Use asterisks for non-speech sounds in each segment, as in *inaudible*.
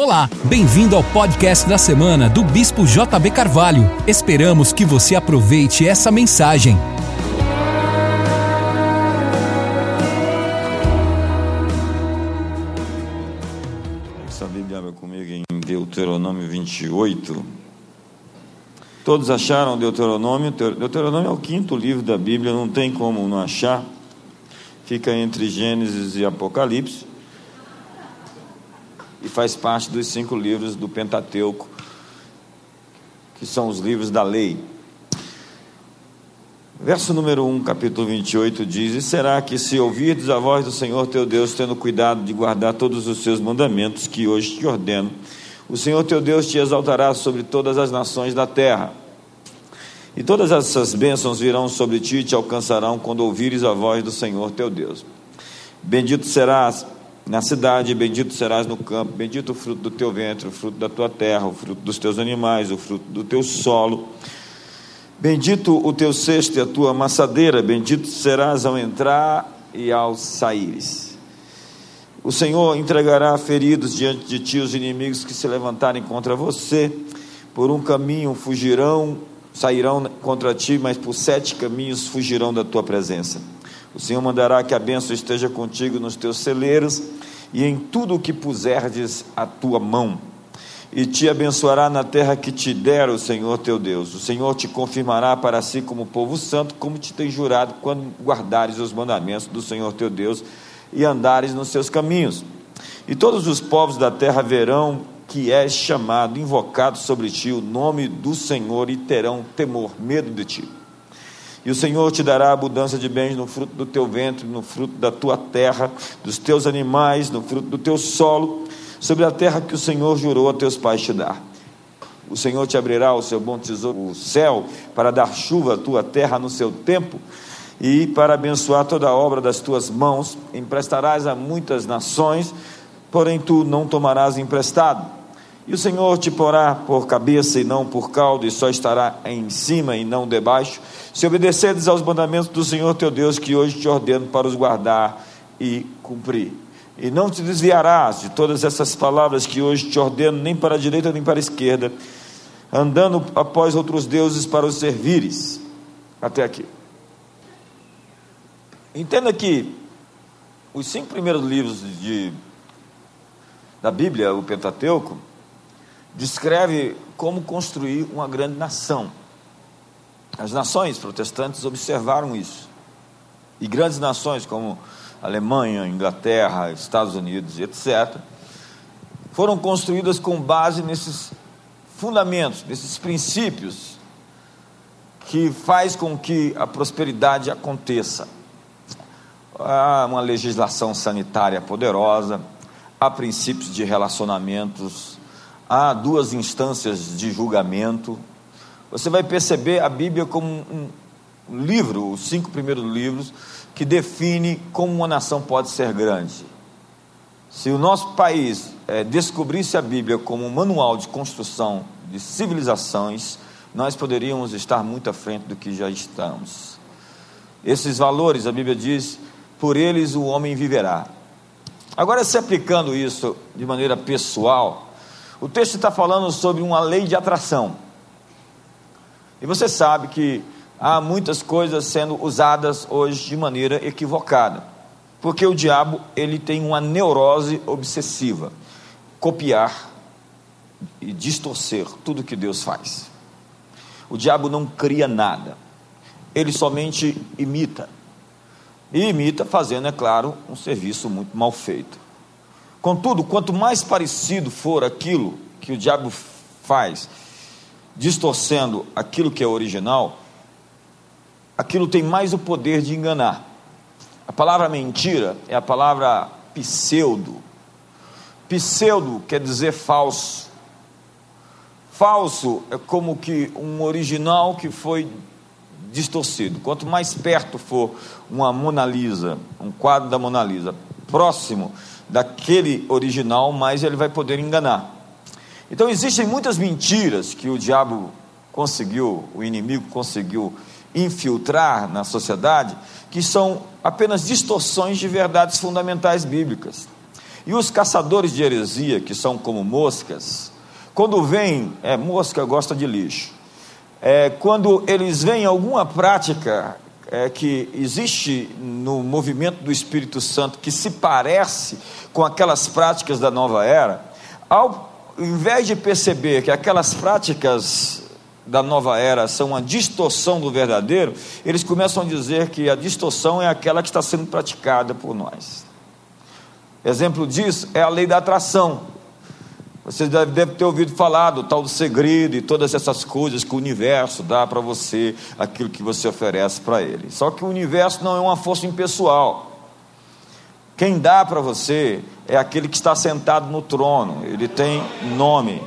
Olá, bem-vindo ao podcast da semana do Bispo JB Carvalho. Esperamos que você aproveite essa mensagem. Essa Bíblia abre comigo em Deuteronômio 28. Todos acharam Deuteronômio? Deuteronômio é o quinto livro da Bíblia, não tem como não achar. Fica entre Gênesis e Apocalipse e faz parte dos cinco livros do Pentateuco, que são os livros da lei. Verso número 1, capítulo 28 diz: E será que se ouvirdes a voz do Senhor teu Deus, tendo cuidado de guardar todos os seus mandamentos que hoje te ordeno, o Senhor teu Deus te exaltará sobre todas as nações da terra. E todas essas bênçãos virão sobre ti e te alcançarão quando ouvires a voz do Senhor teu Deus. Bendito serás na cidade, bendito serás no campo, bendito o fruto do teu ventre, o fruto da tua terra, o fruto dos teus animais, o fruto do teu solo. Bendito o teu cesto e a tua amassadeira, bendito serás ao entrar e ao saíres. O Senhor entregará feridos diante de ti os inimigos que se levantarem contra você. Por um caminho fugirão, sairão contra ti, mas por sete caminhos fugirão da tua presença. O Senhor mandará que a bênção esteja contigo nos teus celeiros e em tudo o que puserdes a tua mão. E te abençoará na terra que te der o Senhor teu Deus. O Senhor te confirmará para si como povo santo, como te tem jurado, quando guardares os mandamentos do Senhor teu Deus e andares nos seus caminhos. E todos os povos da terra verão que és chamado, invocado sobre ti o nome do Senhor e terão temor, medo de ti. E o Senhor te dará abundância de bens no fruto do teu ventre, no fruto da tua terra, dos teus animais, no fruto do teu solo, sobre a terra que o Senhor jurou a teus pais te dar. O Senhor te abrirá o seu bom tesouro, o céu, para dar chuva à tua terra no seu tempo e para abençoar toda a obra das tuas mãos. Emprestarás a muitas nações, porém tu não tomarás emprestado e o Senhor te porá por cabeça e não por cauda, e só estará em cima e não debaixo, se obedeceres aos mandamentos do Senhor teu Deus, que hoje te ordeno para os guardar e cumprir. E não te desviarás de todas essas palavras que hoje te ordeno, nem para a direita nem para a esquerda, andando após outros deuses para os servires. Até aqui. Entenda que os cinco primeiros livros de, da Bíblia, o Pentateuco, descreve como construir uma grande nação. As nações protestantes observaram isso. E grandes nações como Alemanha, Inglaterra, Estados Unidos, etc., foram construídas com base nesses fundamentos, nesses princípios que faz com que a prosperidade aconteça. Há uma legislação sanitária poderosa, há princípios de relacionamentos há duas instâncias de julgamento. Você vai perceber a Bíblia como um, livro, os cinco primeiros livros, que define como uma nação pode ser grande. Se o nosso país é, descobrisse a Bíblia como um manual de construção de civilizações, nós poderíamos estar muito à frente do que já estamos. Esses valores, a Bíblia diz, por eles o homem viverá. Agora, se aplicando isso de maneira pessoal, o texto está falando sobre uma lei de atração. E você sabe que há muitas coisas sendo usadas hoje de maneira equivocada. Porque o diabo, ele tem uma neurose obsessiva, copiar e distorcer tudo que Deus faz. O diabo não cria nada. Ele somente imita. E imita fazendo, é claro, um serviço muito mal feito. Contudo, quanto mais parecido for aquilo que o diabo faz, distorcendo aquilo que é original, aquilo tem mais o poder de enganar. A palavra mentira é a palavra pseudo. Pseudo quer dizer falso. Falso é como que um original que foi distorcido. Quanto mais perto for uma Mona Lisa, um quadro da Mona Lisa, próximo daquele original, mais ele vai poder enganar. Então existem muitas mentiras que o diabo conseguiu, o inimigo conseguiu infiltrar na sociedade, que são apenas distorções de verdades fundamentais bíblicas. E os caçadores de heresia, que são como moscas, quando vem, é, mosca gosta de lixo, é, quando eles veem alguma prática é, que existe no movimento do Espírito Santo que se parece com aquelas práticas da nova era, ao invés de perceber que aquelas práticas da nova era são uma distorção do verdadeiro, eles começam a dizer que a distorção é aquela que está sendo praticada por nós. Exemplo disso é a lei da atração. Você deve ter ouvido falar do tal do segredo e todas essas coisas que o universo dá para você, aquilo que você oferece para ele. Só que o universo não é uma força impessoal. Quem dá para você é aquele que está sentado no trono, ele tem nome,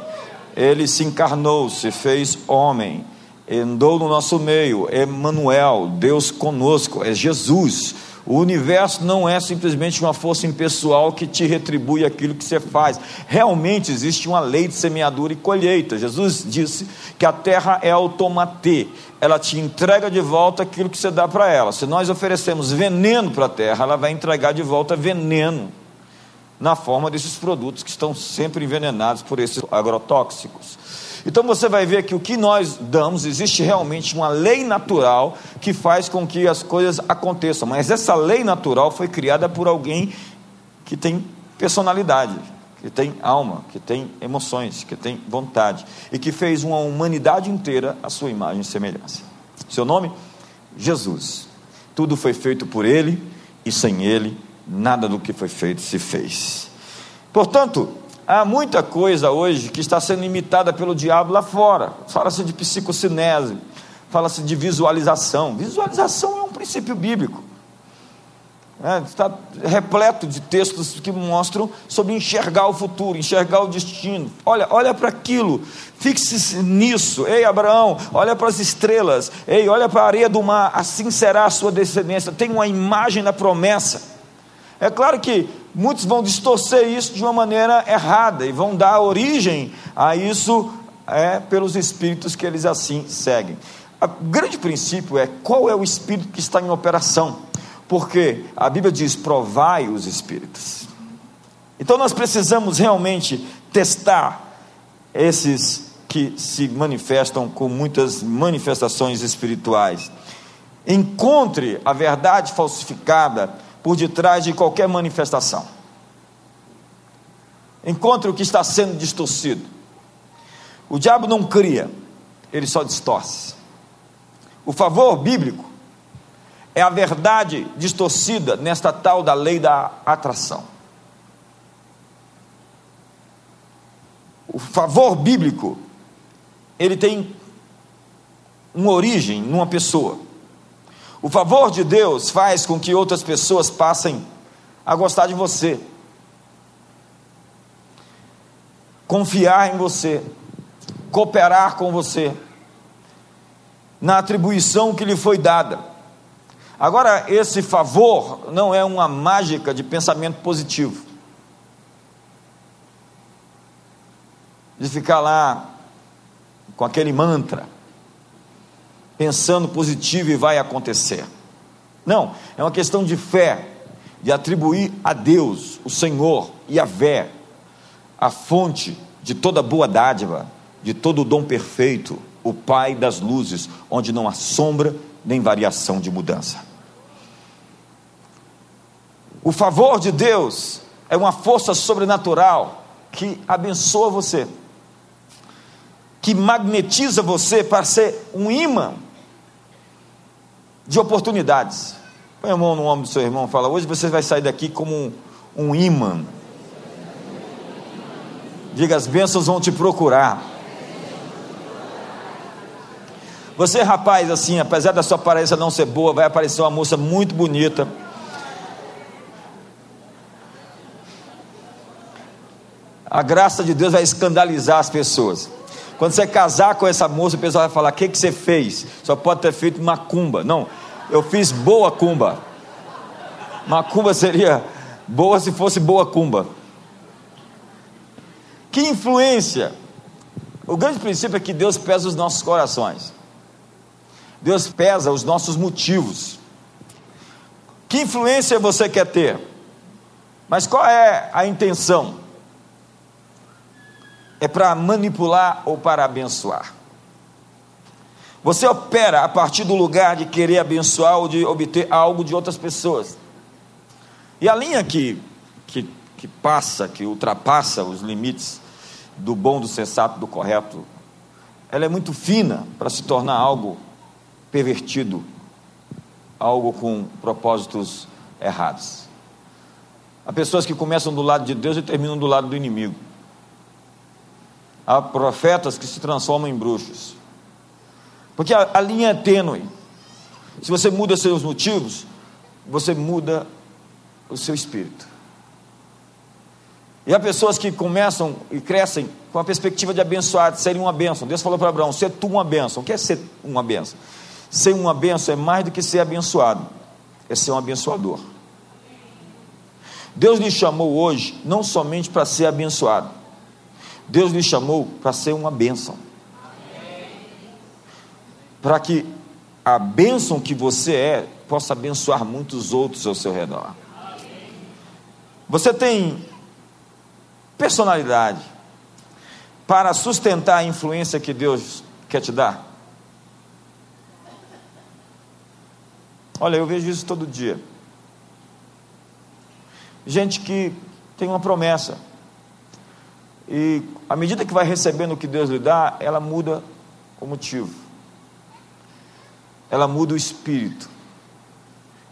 ele se encarnou, se fez homem, andou no nosso meio, Emmanuel, Deus conosco, é Jesus o universo não é simplesmente uma força impessoal que te retribui aquilo que você faz. Realmente existe uma lei de semeadura e colheita. Jesus disse que a terra é automatê, ela te entrega de volta aquilo que você dá para ela. Se nós oferecemos veneno para a terra, ela vai entregar de volta veneno na forma desses produtos que estão sempre envenenados por esses agrotóxicos. Então você vai ver que o que nós damos, existe realmente uma lei natural que faz com que as coisas aconteçam, mas essa lei natural foi criada por alguém que tem personalidade, que tem alma, que tem emoções, que tem vontade e que fez uma humanidade inteira a sua imagem e semelhança. Seu nome? Jesus. Tudo foi feito por ele e sem ele nada do que foi feito se fez. Portanto, Há muita coisa hoje que está sendo imitada pelo diabo lá fora. Fala-se de psicocinese, fala-se de visualização. Visualização é um princípio bíblico. É, está repleto de textos que mostram sobre enxergar o futuro, enxergar o destino. Olha, olha para aquilo, fixe-se nisso. Ei, Abraão, olha para as estrelas. Ei, olha para a areia do mar. Assim será a sua descendência. Tem uma imagem da promessa. É claro que muitos vão distorcer isso de uma maneira errada e vão dar origem a isso é, pelos espíritos que eles assim seguem. O grande princípio é qual é o espírito que está em operação, porque a Bíblia diz: provai os espíritos. Então nós precisamos realmente testar esses que se manifestam com muitas manifestações espirituais. Encontre a verdade falsificada por detrás de qualquer manifestação. Encontre o que está sendo distorcido. O diabo não cria, ele só distorce. O favor bíblico é a verdade distorcida nesta tal da lei da atração. O favor bíblico, ele tem uma origem numa pessoa. O favor de Deus faz com que outras pessoas passem a gostar de você, confiar em você, cooperar com você, na atribuição que lhe foi dada. Agora, esse favor não é uma mágica de pensamento positivo, de ficar lá com aquele mantra pensando positivo e vai acontecer. Não, é uma questão de fé, de atribuir a Deus, o Senhor e a vé, a fonte de toda boa dádiva, de todo dom perfeito, o Pai das luzes, onde não há sombra nem variação de mudança. O favor de Deus é uma força sobrenatural que abençoa você, que magnetiza você para ser um imã de oportunidades. Põe a mão no ombro do seu irmão e fala: Hoje você vai sair daqui como um, um imã. Diga: As bênçãos vão te procurar. Você, rapaz, assim, apesar da sua aparência não ser boa, vai aparecer uma moça muito bonita. A graça de Deus vai escandalizar as pessoas. Quando você casar com essa moça, o pessoal vai falar: O que, que você fez? Só pode ter feito macumba. Não, eu fiz boa cumba. Macumba seria boa se fosse boa cumba. Que influência? O grande princípio é que Deus pesa os nossos corações. Deus pesa os nossos motivos. Que influência você quer ter? Mas qual é a intenção? É para manipular ou para abençoar? Você opera a partir do lugar de querer abençoar ou de obter algo de outras pessoas. E a linha que, que, que passa, que ultrapassa os limites do bom, do sensato, do correto, ela é muito fina para se tornar algo pervertido, algo com propósitos errados. Há pessoas que começam do lado de Deus e terminam do lado do inimigo. Há profetas que se transformam em bruxos. Porque a, a linha é tênue. Se você muda seus motivos, você muda o seu espírito. E há pessoas que começam e crescem com a perspectiva de abençoar, de serem uma bênção. Deus falou para Abraão: ser tu uma bênção. O que é ser uma bênção? Ser uma bênção é mais do que ser abençoado, é ser um abençoador. Deus lhe chamou hoje não somente para ser abençoado, Deus lhe chamou para ser uma bênção. Para que a bênção que você é possa abençoar muitos outros ao seu redor. Você tem personalidade para sustentar a influência que Deus quer te dar? Olha, eu vejo isso todo dia. Gente que tem uma promessa. E à medida que vai recebendo o que Deus lhe dá, ela muda o motivo. Ela muda o espírito.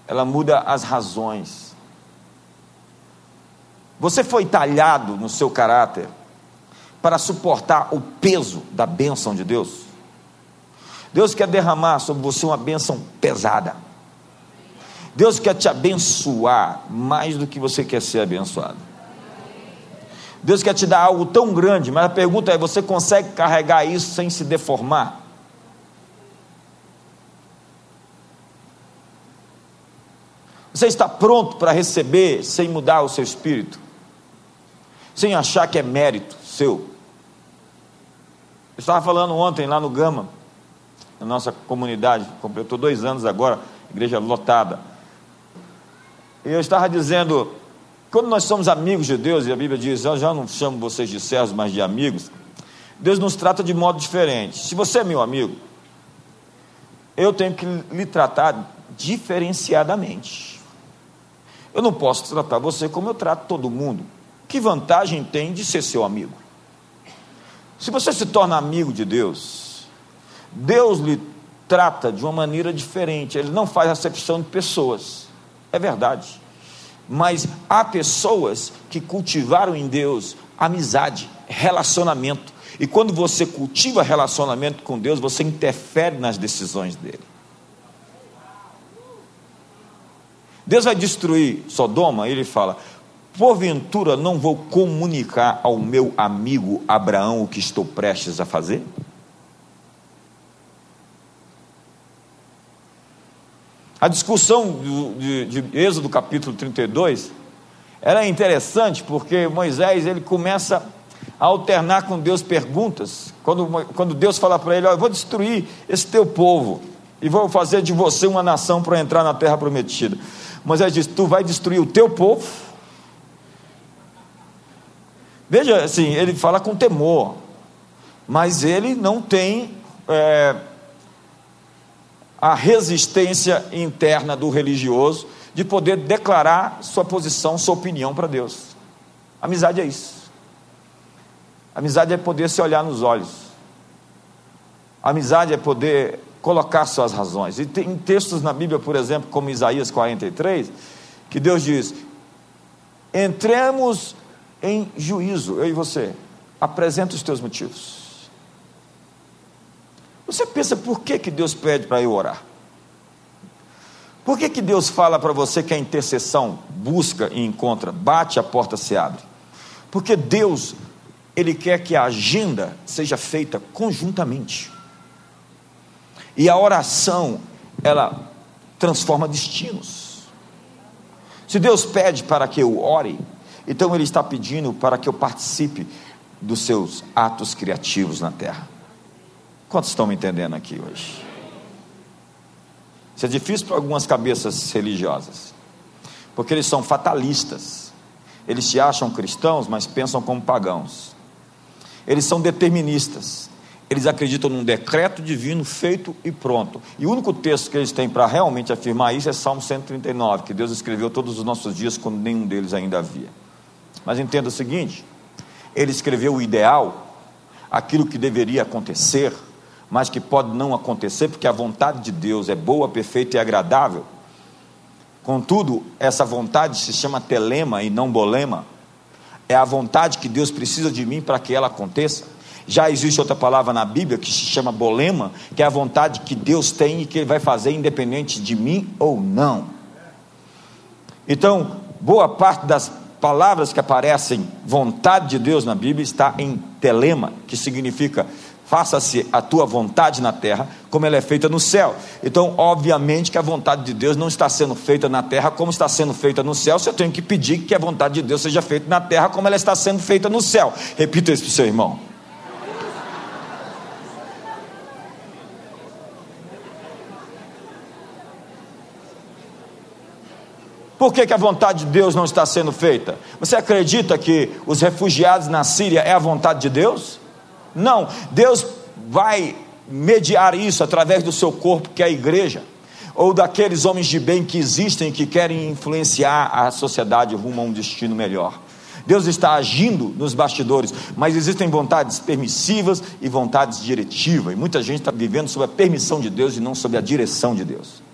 Ela muda as razões você foi talhado no seu caráter para suportar o peso da bênção de Deus? Deus quer derramar sobre você uma bênção pesada. Deus quer te abençoar mais do que você quer ser abençoado. Deus quer te dar algo tão grande, mas a pergunta é: você consegue carregar isso sem se deformar? Você está pronto para receber sem mudar o seu espírito? sem achar que é mérito seu. Eu estava falando ontem lá no Gama, na nossa comunidade, completou dois anos agora, igreja lotada. E eu estava dizendo, quando nós somos amigos de Deus, e a Bíblia diz, eu já não chamo vocês de servos, mas de amigos, Deus nos trata de modo diferente. Se você é meu amigo, eu tenho que lhe tratar diferenciadamente. Eu não posso tratar você como eu trato todo mundo. Que vantagem tem de ser seu amigo? Se você se torna amigo de Deus, Deus lhe trata de uma maneira diferente, ele não faz acepção de pessoas, é verdade. Mas há pessoas que cultivaram em Deus amizade, relacionamento. E quando você cultiva relacionamento com Deus, você interfere nas decisões dele. Deus vai destruir Sodoma, ele fala: porventura não vou comunicar ao meu amigo Abraão o que estou prestes a fazer? A discussão de, de Êxodo capítulo 32 era interessante porque Moisés ele começa a alternar com Deus perguntas. Quando, quando Deus fala para ele: oh, Eu vou destruir esse teu povo e vou fazer de você uma nação para entrar na terra prometida. Moisés diz: Tu vai destruir o teu povo Veja, assim, ele fala com temor, mas ele não tem é, a resistência interna do religioso de poder declarar sua posição, sua opinião para Deus. Amizade é isso. Amizade é poder se olhar nos olhos. Amizade é poder colocar suas razões. E tem textos na Bíblia, por exemplo, como Isaías 43, que Deus diz: entremos em juízo, eu e você. Apresenta os teus motivos. Você pensa por que, que Deus pede para eu orar? Por que, que Deus fala para você que a intercessão busca e encontra, bate, a porta se abre? Porque Deus, Ele quer que a agenda seja feita conjuntamente. E a oração, ela transforma destinos. Se Deus pede para que eu ore, então ele está pedindo para que eu participe dos seus atos criativos na terra. Quantos estão me entendendo aqui hoje? Isso é difícil para algumas cabeças religiosas, porque eles são fatalistas. Eles se acham cristãos, mas pensam como pagãos. Eles são deterministas. Eles acreditam num decreto divino feito e pronto. E o único texto que eles têm para realmente afirmar isso é Salmo 139, que Deus escreveu todos os nossos dias quando nenhum deles ainda havia. Mas entenda o seguinte: ele escreveu o ideal, aquilo que deveria acontecer, mas que pode não acontecer, porque a vontade de Deus é boa, perfeita e agradável. Contudo, essa vontade se chama telema e não bolema. É a vontade que Deus precisa de mim para que ela aconteça. Já existe outra palavra na Bíblia que se chama bolema, que é a vontade que Deus tem e que Ele vai fazer independente de mim ou não. Então, boa parte das palavras que aparecem vontade de Deus na Bíblia está em telema, que significa faça-se a tua vontade na terra, como ela é feita no céu. Então, obviamente que a vontade de Deus não está sendo feita na terra como está sendo feita no céu, se eu tenho que pedir que a vontade de Deus seja feita na terra como ela está sendo feita no céu. Repita isso para o seu irmão. Por que, que, a vontade de Deus não está sendo feita? Você acredita que os refugiados na Síria é a vontade de Deus? Não, Deus vai mediar isso através do seu corpo, que é a igreja, ou daqueles homens de bem que existem e que querem influenciar a sociedade rumo a um destino melhor. Deus está agindo nos bastidores, mas existem vontades permissivas e vontades diretivas, e muita gente está vivendo sob a permissão de Deus e não sob a direção de Deus.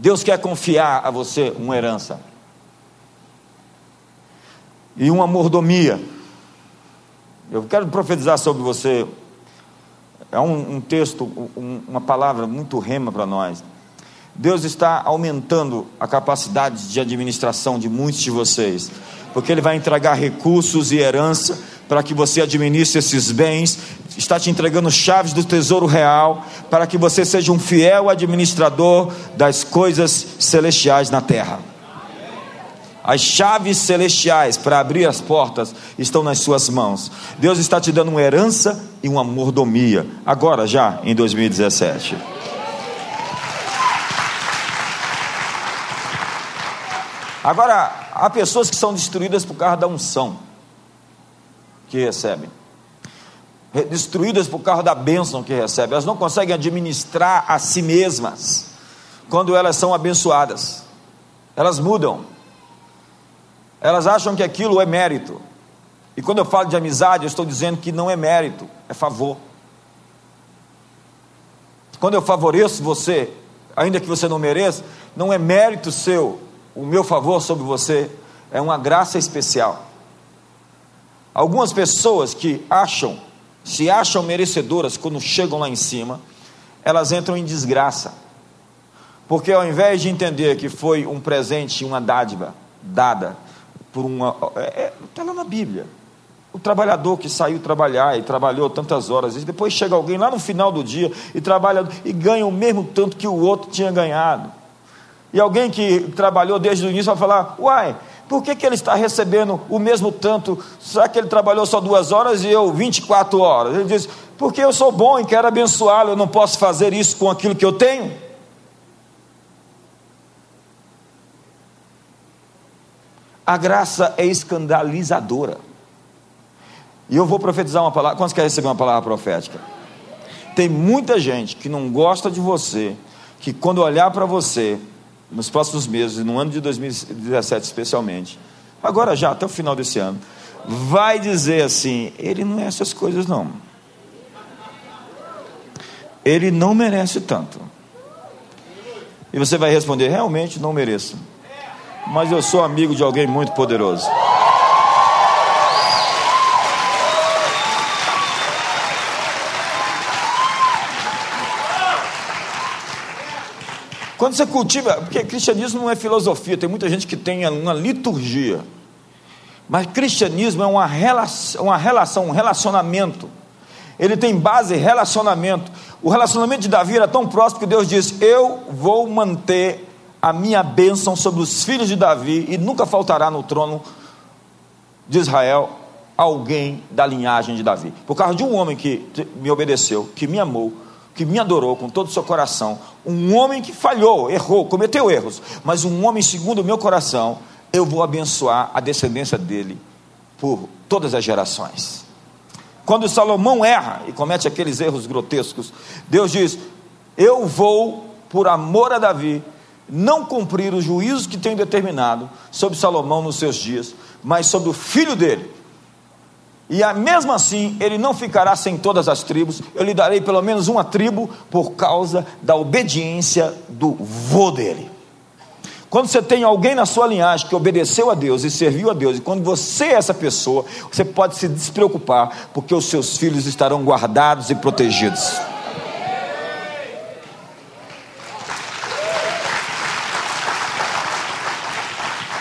Deus quer confiar a você uma herança e uma mordomia. Eu quero profetizar sobre você. É um, um texto, um, uma palavra muito rema para nós. Deus está aumentando a capacidade de administração de muitos de vocês, porque Ele vai entregar recursos e herança para que você administre esses bens, está te entregando chaves do tesouro real, para que você seja um fiel administrador das coisas celestiais na terra. As chaves celestiais para abrir as portas estão nas suas mãos. Deus está te dando uma herança e uma mordomia, agora já em 2017. Agora, há pessoas que são destruídas por causa da unção que recebem. Destruídas por causa da bênção que recebem. Elas não conseguem administrar a si mesmas quando elas são abençoadas. Elas mudam. Elas acham que aquilo é mérito. E quando eu falo de amizade, eu estou dizendo que não é mérito, é favor. Quando eu favoreço você, ainda que você não mereça, não é mérito seu, o meu favor sobre você, é uma graça especial. Algumas pessoas que acham, se acham merecedoras quando chegam lá em cima, elas entram em desgraça. Porque ao invés de entender que foi um presente, uma dádiva dada por uma. Está é, é, lá na Bíblia. O trabalhador que saiu trabalhar e trabalhou tantas horas, e depois chega alguém lá no final do dia e trabalha e ganha o mesmo tanto que o outro tinha ganhado. E alguém que trabalhou desde o início vai falar: Uai, por que, que ele está recebendo o mesmo tanto? Será que ele trabalhou só duas horas e eu 24 horas? Ele diz: Porque eu sou bom e quero abençoá-lo, eu não posso fazer isso com aquilo que eu tenho. A graça é escandalizadora. E eu vou profetizar uma palavra. Quantos querem receber uma palavra profética? Tem muita gente que não gosta de você, que quando olhar para você, nos próximos meses, no ano de 2017 especialmente, agora já, até o final desse ano, vai dizer assim: ele não é essas coisas, não. Ele não merece tanto. E você vai responder: realmente não mereço. Mas eu sou amigo de alguém muito poderoso. Quando você cultiva, porque cristianismo não é filosofia, tem muita gente que tem uma liturgia. Mas cristianismo é uma relação, uma relação, um relacionamento. Ele tem base relacionamento. O relacionamento de Davi era tão próximo que Deus disse: Eu vou manter a minha bênção sobre os filhos de Davi, e nunca faltará no trono de Israel alguém da linhagem de Davi. Por causa de um homem que me obedeceu, que me amou, que me adorou com todo o seu coração, um homem que falhou, errou, cometeu erros, mas um homem segundo o meu coração, eu vou abençoar a descendência dele por todas as gerações. Quando Salomão erra e comete aqueles erros grotescos, Deus diz: Eu vou, por amor a Davi, não cumprir os juízos que tenho determinado sobre Salomão nos seus dias, mas sobre o filho dele. E mesmo assim, ele não ficará sem todas as tribos, eu lhe darei pelo menos uma tribo por causa da obediência do vô dele. Quando você tem alguém na sua linhagem que obedeceu a Deus e serviu a Deus, e quando você é essa pessoa, você pode se despreocupar, porque os seus filhos estarão guardados e protegidos.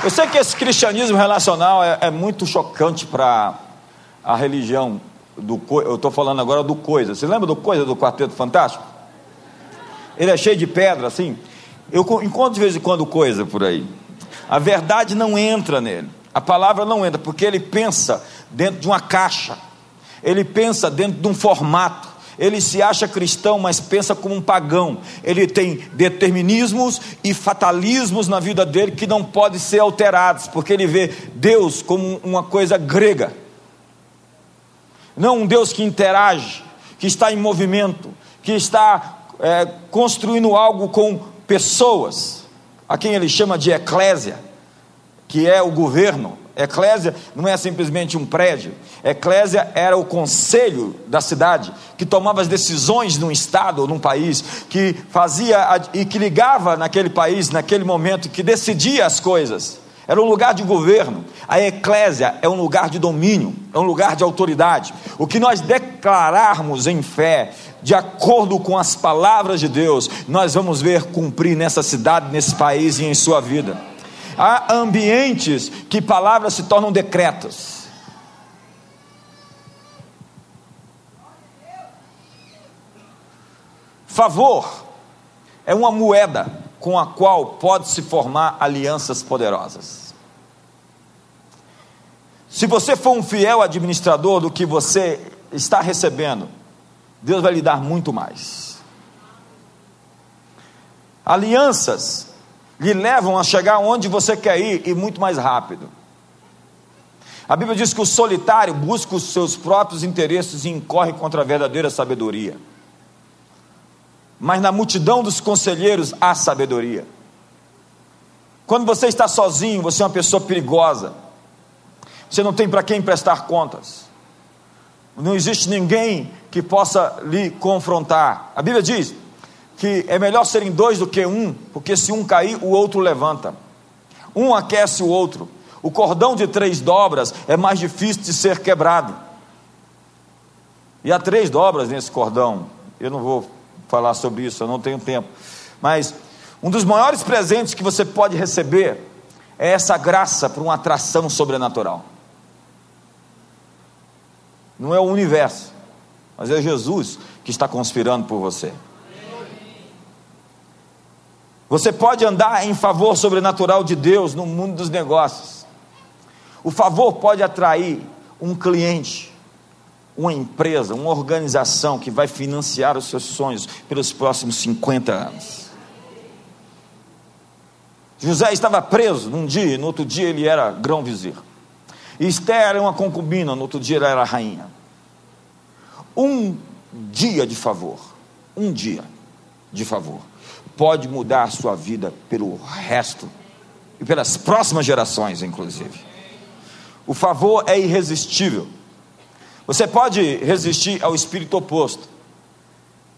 Eu sei que esse cristianismo relacional é, é muito chocante para a religião do eu estou falando agora do coisa. Você lembra do coisa do Quarteto Fantástico? Ele é cheio de pedra, assim. Eu encontro de vez em quando coisa por aí. A verdade não entra nele. A palavra não entra, porque ele pensa dentro de uma caixa. Ele pensa dentro de um formato ele se acha cristão, mas pensa como um pagão. Ele tem determinismos e fatalismos na vida dele que não podem ser alterados, porque ele vê Deus como uma coisa grega. Não um Deus que interage, que está em movimento, que está é, construindo algo com pessoas, a quem ele chama de eclésia, que é o governo, Eclésia não é simplesmente um prédio. Eclésia era o conselho da cidade, que tomava as decisões num estado ou num país, que fazia e que ligava naquele país, naquele momento, que decidia as coisas. Era um lugar de governo. A eclésia é um lugar de domínio, é um lugar de autoridade. O que nós declararmos em fé, de acordo com as palavras de Deus, nós vamos ver cumprir nessa cidade, nesse país e em sua vida. Há ambientes que palavras se tornam decretos. Favor é uma moeda com a qual pode se formar alianças poderosas. Se você for um fiel administrador do que você está recebendo, Deus vai lhe dar muito mais. Alianças lhe levam a chegar onde você quer ir e muito mais rápido. A Bíblia diz que o solitário busca os seus próprios interesses e incorre contra a verdadeira sabedoria. Mas na multidão dos conselheiros há sabedoria. Quando você está sozinho, você é uma pessoa perigosa. Você não tem para quem prestar contas. Não existe ninguém que possa lhe confrontar. A Bíblia diz: que é melhor serem dois do que um, porque se um cair, o outro levanta. Um aquece o outro. O cordão de três dobras é mais difícil de ser quebrado. E há três dobras nesse cordão. Eu não vou falar sobre isso, eu não tenho tempo. Mas um dos maiores presentes que você pode receber é essa graça para uma atração sobrenatural. Não é o universo, mas é Jesus que está conspirando por você. Você pode andar em favor sobrenatural de Deus no mundo dos negócios. O favor pode atrair um cliente, uma empresa, uma organização que vai financiar os seus sonhos pelos próximos 50 anos. José estava preso num dia, no outro dia ele era grão-vizir. Esther era uma concubina, no outro dia ela era rainha. Um dia de favor, um dia de favor pode mudar a sua vida pelo resto e pelas próximas gerações, inclusive. O favor é irresistível. Você pode resistir ao espírito oposto,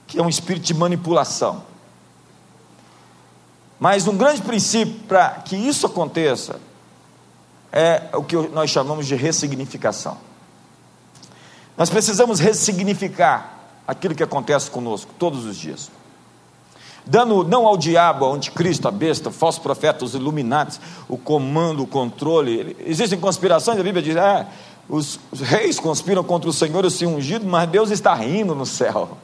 que é um espírito de manipulação. Mas um grande princípio para que isso aconteça é o que nós chamamos de ressignificação. Nós precisamos ressignificar aquilo que acontece conosco todos os dias dando não ao diabo, ao anticristo, a besta, falsos profetas, os iluminados, o comando, o controle. Existem conspirações, a Bíblia diz: é, os, reis conspiram contra o Senhor e o seu ungido, mas Deus está rindo no céu.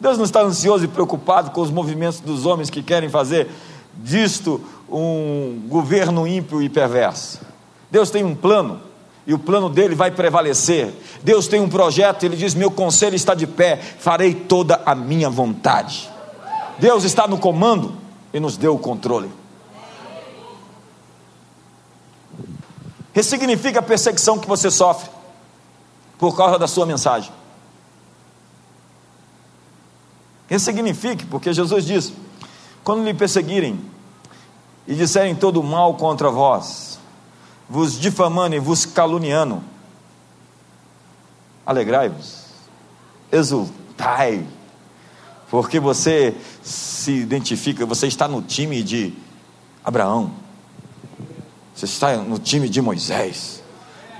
Deus não está ansioso e preocupado com os movimentos dos homens que querem fazer disto um governo ímpio e perverso. Deus tem um plano e o plano dele vai prevalecer. Deus tem um projeto, ele diz: Meu conselho está de pé, farei toda a minha vontade. Deus está no comando e nos deu o controle. Ressignifica a perseguição que você sofre por causa da sua mensagem. Ressignifique, porque Jesus diz: quando lhe perseguirem e disserem todo mal contra vós, vos difamando e vos caluniando, alegrai-vos, exultai, porque você se identifica, você está no time de Abraão, você está no time de Moisés,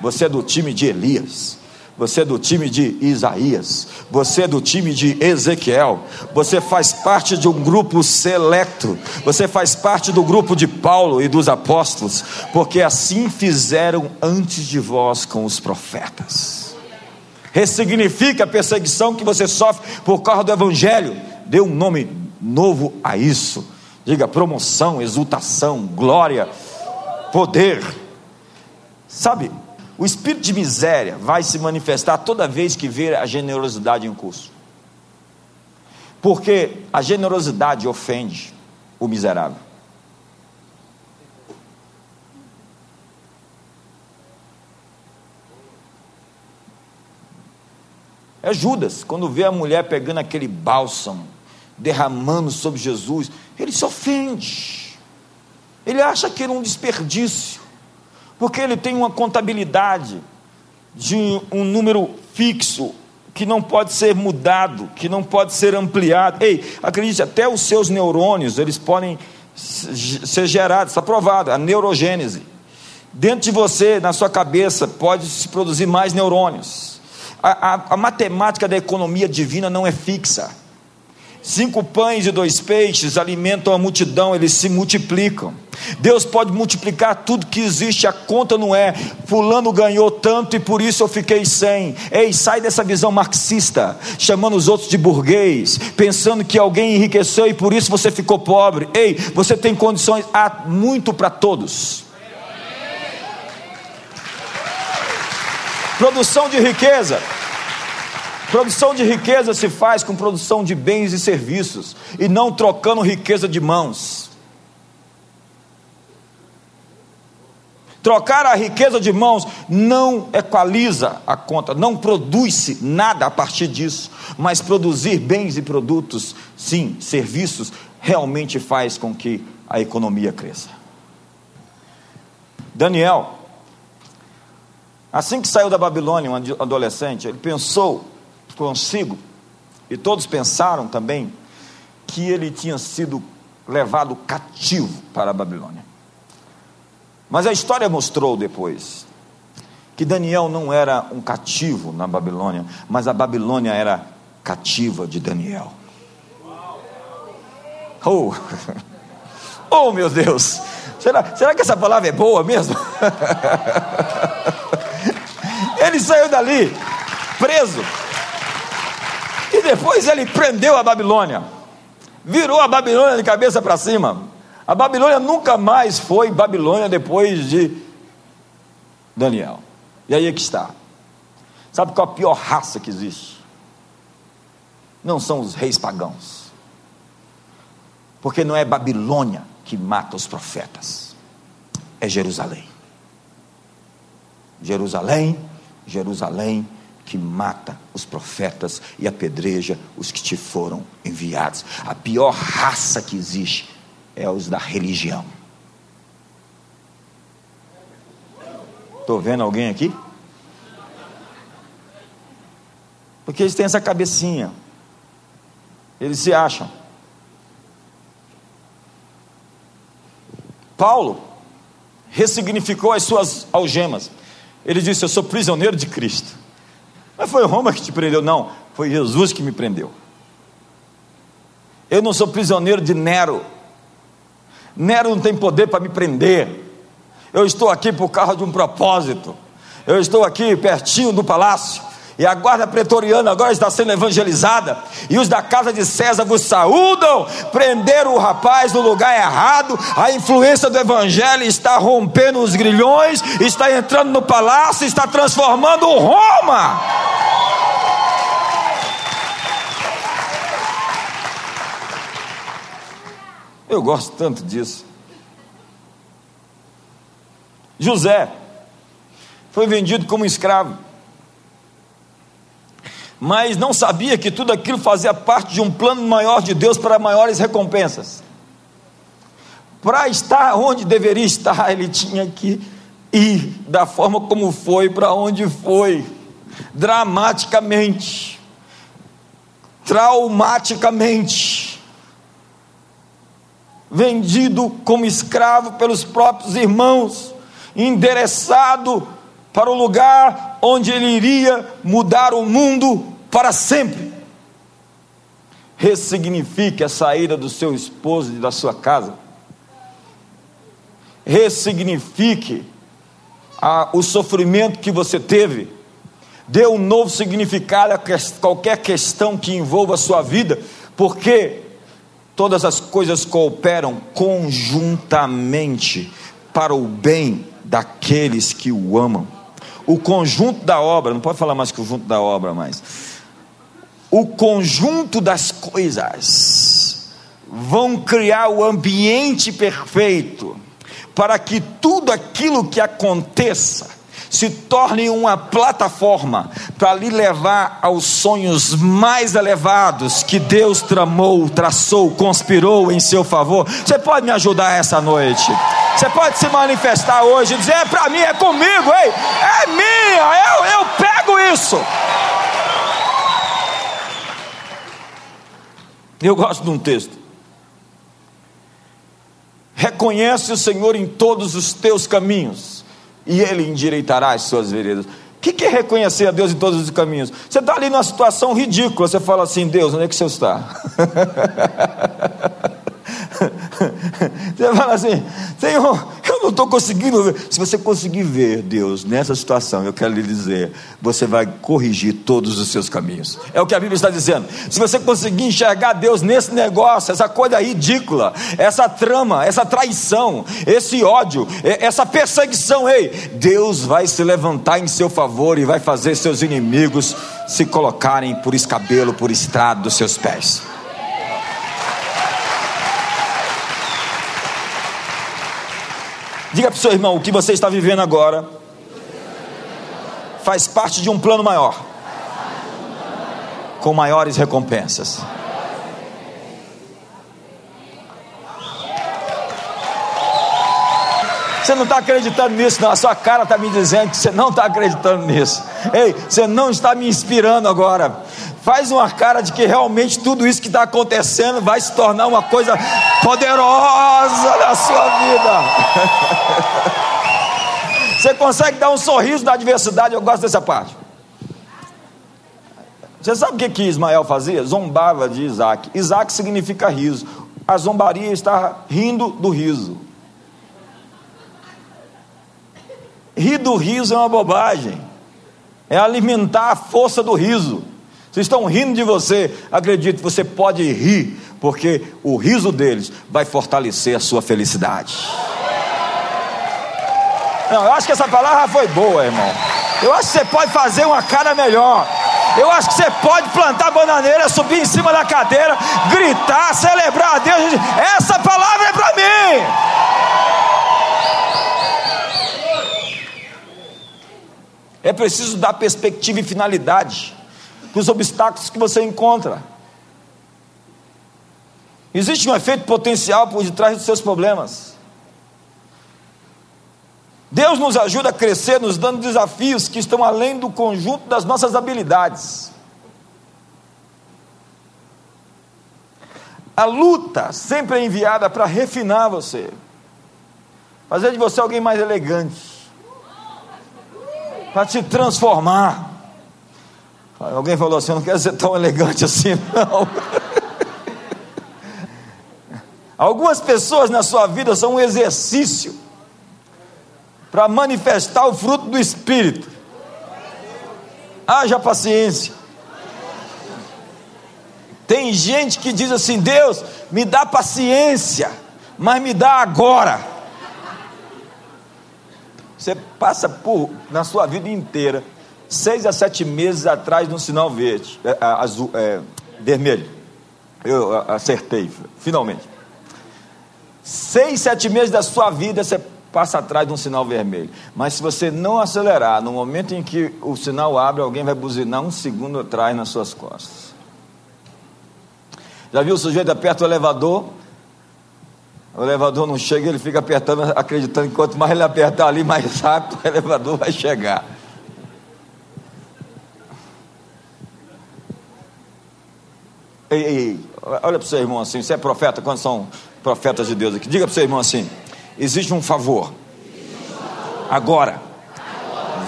você é do time de Elias, você é do time de Isaías, você é do time de Ezequiel, você faz parte de um grupo selecto, você faz parte do grupo de Paulo e dos apóstolos, porque assim fizeram antes de vós com os profetas. Ressignifica a perseguição que você sofre por causa do Evangelho, dê um nome novo a isso, diga promoção, exultação, glória, poder. Sabe, o espírito de miséria vai se manifestar toda vez que ver a generosidade em curso. Porque a generosidade ofende o miserável. É Judas, quando vê a mulher pegando aquele bálsamo, derramando sobre Jesus, ele se ofende. Ele acha que era um desperdício porque ele tem uma contabilidade de um número fixo que não pode ser mudado, que não pode ser ampliado. Ei, acredite, até os seus neurônios, eles podem ser gerados, está provado, a neurogênese. Dentro de você, na sua cabeça, pode se produzir mais neurônios. A, a, a matemática da economia divina não é fixa. Cinco pães e dois peixes alimentam a multidão, eles se multiplicam. Deus pode multiplicar tudo que existe, a conta não é. Fulano ganhou tanto e por isso eu fiquei sem. Ei, sai dessa visão marxista, chamando os outros de burguês, pensando que alguém enriqueceu e por isso você ficou pobre. Ei, você tem condições, há muito para todos. Produção de riqueza. Produção de riqueza se faz com produção de bens e serviços, e não trocando riqueza de mãos. Trocar a riqueza de mãos não equaliza a conta, não produz-se nada a partir disso, mas produzir bens e produtos, sim, serviços, realmente faz com que a economia cresça. Daniel, assim que saiu da Babilônia, um adolescente, ele pensou consigo, e todos pensaram também, que ele tinha sido levado cativo para a Babilônia. Mas a história mostrou depois que Daniel não era um cativo na Babilônia, mas a Babilônia era cativa de Daniel. Oh, *laughs* oh meu Deus! Será, será que essa palavra é boa mesmo? *laughs* Ele saiu dali preso e depois ele prendeu a Babilônia, virou a Babilônia de cabeça para cima. A Babilônia nunca mais foi Babilônia depois de Daniel. E aí é que está. Sabe qual a pior raça que existe? Não são os reis pagãos. Porque não é Babilônia que mata os profetas, é Jerusalém. Jerusalém, Jerusalém, que mata os profetas e apedreja os que te foram enviados. A pior raça que existe é os da religião. Estou vendo alguém aqui? Porque eles têm essa cabecinha. Eles se acham. Paulo ressignificou as suas algemas. Ele disse: Eu sou prisioneiro de Cristo. Mas foi Roma que te prendeu? Não, foi Jesus que me prendeu. Eu não sou prisioneiro de Nero. Nero não tem poder para me prender. Eu estou aqui por causa de um propósito. Eu estou aqui pertinho do palácio. E a guarda pretoriana agora está sendo evangelizada, e os da casa de César vos saúdam, prenderam o rapaz no lugar errado, a influência do evangelho está rompendo os grilhões, está entrando no palácio, está transformando Roma. Eu gosto tanto disso. José foi vendido como escravo mas não sabia que tudo aquilo fazia parte de um plano maior de Deus para maiores recompensas. Para estar onde deveria estar, *laughs* ele tinha que ir da forma como foi, para onde foi, dramaticamente, traumaticamente, vendido como escravo pelos próprios irmãos, endereçado para o lugar onde ele iria mudar o mundo para sempre. Ressignifique a saída do seu esposo e da sua casa. Ressignifique a, o sofrimento que você teve. Dê um novo significado a qualquer questão que envolva a sua vida, porque todas as coisas cooperam conjuntamente para o bem daqueles que o amam o conjunto da obra, não pode falar mais conjunto da obra, mas o conjunto das coisas vão criar o ambiente perfeito para que tudo aquilo que aconteça se torne uma plataforma para lhe levar aos sonhos mais elevados que Deus tramou, traçou, conspirou em seu favor. Você pode me ajudar essa noite? Você pode se manifestar hoje e dizer: é para mim, é comigo, ei, é minha, eu, eu pego isso. Eu gosto de um texto. Reconhece o Senhor em todos os teus caminhos, e Ele endireitará as suas veredas. O que, é reconhecer a Deus em todos os caminhos? Você está ali numa situação ridícula, você fala assim: Deus, onde é que você está? *laughs* *laughs* Você fala assim, Senhor, eu não estou conseguindo ver. Se você conseguir ver Deus nessa situação, eu quero lhe dizer, você vai corrigir todos os seus caminhos. É o que a Bíblia está dizendo. Se você conseguir enxergar Deus nesse negócio, essa coisa ridícula, essa trama, essa traição, esse ódio, essa perseguição, ei, Deus vai se levantar em seu favor e vai fazer seus inimigos se colocarem por escabelo, por estrado dos seus pés. Diga para o seu irmão: o que você está vivendo agora faz parte de um plano maior, com maiores recompensas. Você não está acreditando nisso, não. A sua cara está me dizendo que você não está acreditando nisso. Ei, você não está me inspirando agora. Faz uma cara de que realmente tudo isso que está acontecendo vai se tornar uma coisa poderosa na sua vida. *laughs* Você consegue dar um sorriso na adversidade? Eu gosto dessa parte. Você sabe o que, que Ismael fazia? Zombava de Isaac. Isaac significa riso. A zombaria está rindo do riso. Rir do riso é uma bobagem, é alimentar a força do riso. Vocês estão rindo de você, acredite, você pode rir, porque o riso deles vai fortalecer a sua felicidade. Não, eu acho que essa palavra foi boa, irmão. Eu acho que você pode fazer uma cara melhor. Eu acho que você pode plantar bananeira, subir em cima da cadeira, gritar, celebrar a Deus. Essa palavra é para mim. É preciso dar perspectiva e finalidade os obstáculos que você encontra. Existe um efeito potencial por detrás dos seus problemas. Deus nos ajuda a crescer, nos dando desafios que estão além do conjunto das nossas habilidades. A luta sempre é enviada para refinar você, fazer de você alguém mais elegante para te transformar. Alguém falou assim: eu não quero ser tão elegante assim, não. Algumas pessoas na sua vida são um exercício para manifestar o fruto do Espírito. Haja paciência. Tem gente que diz assim: Deus, me dá paciência, mas me dá agora. Você passa por, na sua vida inteira, seis a sete meses atrás de um sinal verde, é, azul, é, vermelho. Eu acertei, finalmente. Seis, sete meses da sua vida você passa atrás de um sinal vermelho. Mas se você não acelerar, no momento em que o sinal abre, alguém vai buzinar um segundo atrás nas suas costas. Já viu o sujeito aperta o elevador? O elevador não chega, ele fica apertando, acreditando que quanto mais ele apertar ali, mais rápido o elevador vai chegar. Ei, ei, olha para o seu irmão assim, você é profeta? Quantos são profetas de Deus aqui? Diga para o seu irmão assim: existe um favor, agora,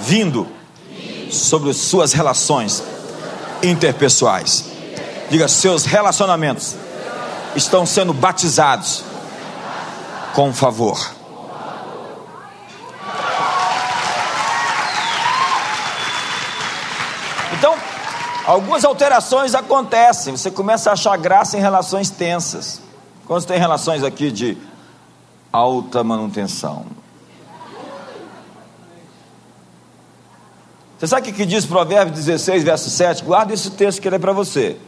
vindo sobre suas relações interpessoais. Diga, seus relacionamentos estão sendo batizados com favor. Então, algumas alterações acontecem. Você começa a achar graça em relações tensas. Quando você tem relações aqui de alta manutenção. Você sabe o que diz Provérbios 16, verso 7? Guarda esse texto que ele é para você.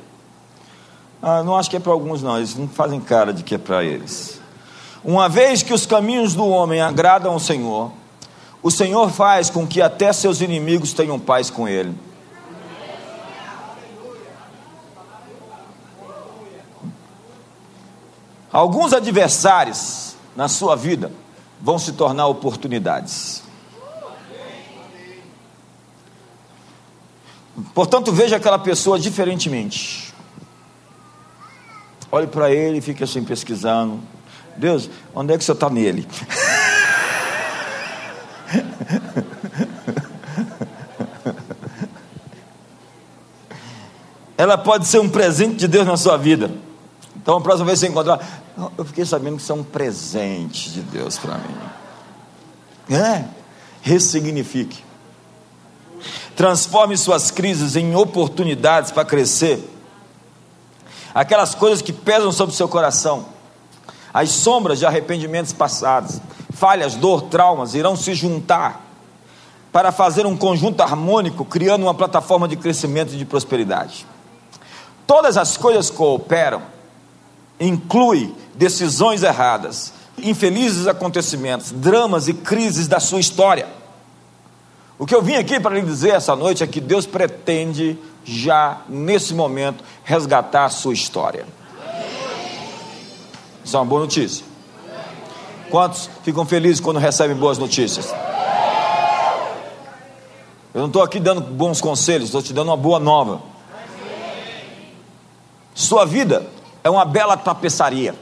Ah, não acho que é para alguns, não. Eles não fazem cara de que é para eles. Uma vez que os caminhos do homem agradam ao Senhor, o Senhor faz com que até seus inimigos tenham paz com ele. Alguns adversários na sua vida vão se tornar oportunidades. Portanto, veja aquela pessoa diferentemente. Olhe para ele e fique assim pesquisando. Deus, onde é que o senhor está nele? *laughs* Ela pode ser um presente de Deus na sua vida. Então, a próxima vez que você encontrar, eu fiquei sabendo que isso é um presente de Deus para mim. É, ressignifique. Transforme suas crises em oportunidades para crescer. Aquelas coisas que pesam sobre o seu coração as sombras de arrependimentos passados, falhas, dor, traumas irão se juntar para fazer um conjunto harmônico, criando uma plataforma de crescimento e de prosperidade. Todas as coisas cooperam, inclui decisões erradas, infelizes acontecimentos, dramas e crises da sua história. O que eu vim aqui para lhe dizer essa noite é que Deus pretende já nesse momento resgatar a sua história. Isso é uma boa notícia. Quantos ficam felizes quando recebem boas notícias? Eu não estou aqui dando bons conselhos, estou te dando uma boa nova. Sua vida é uma bela tapeçaria.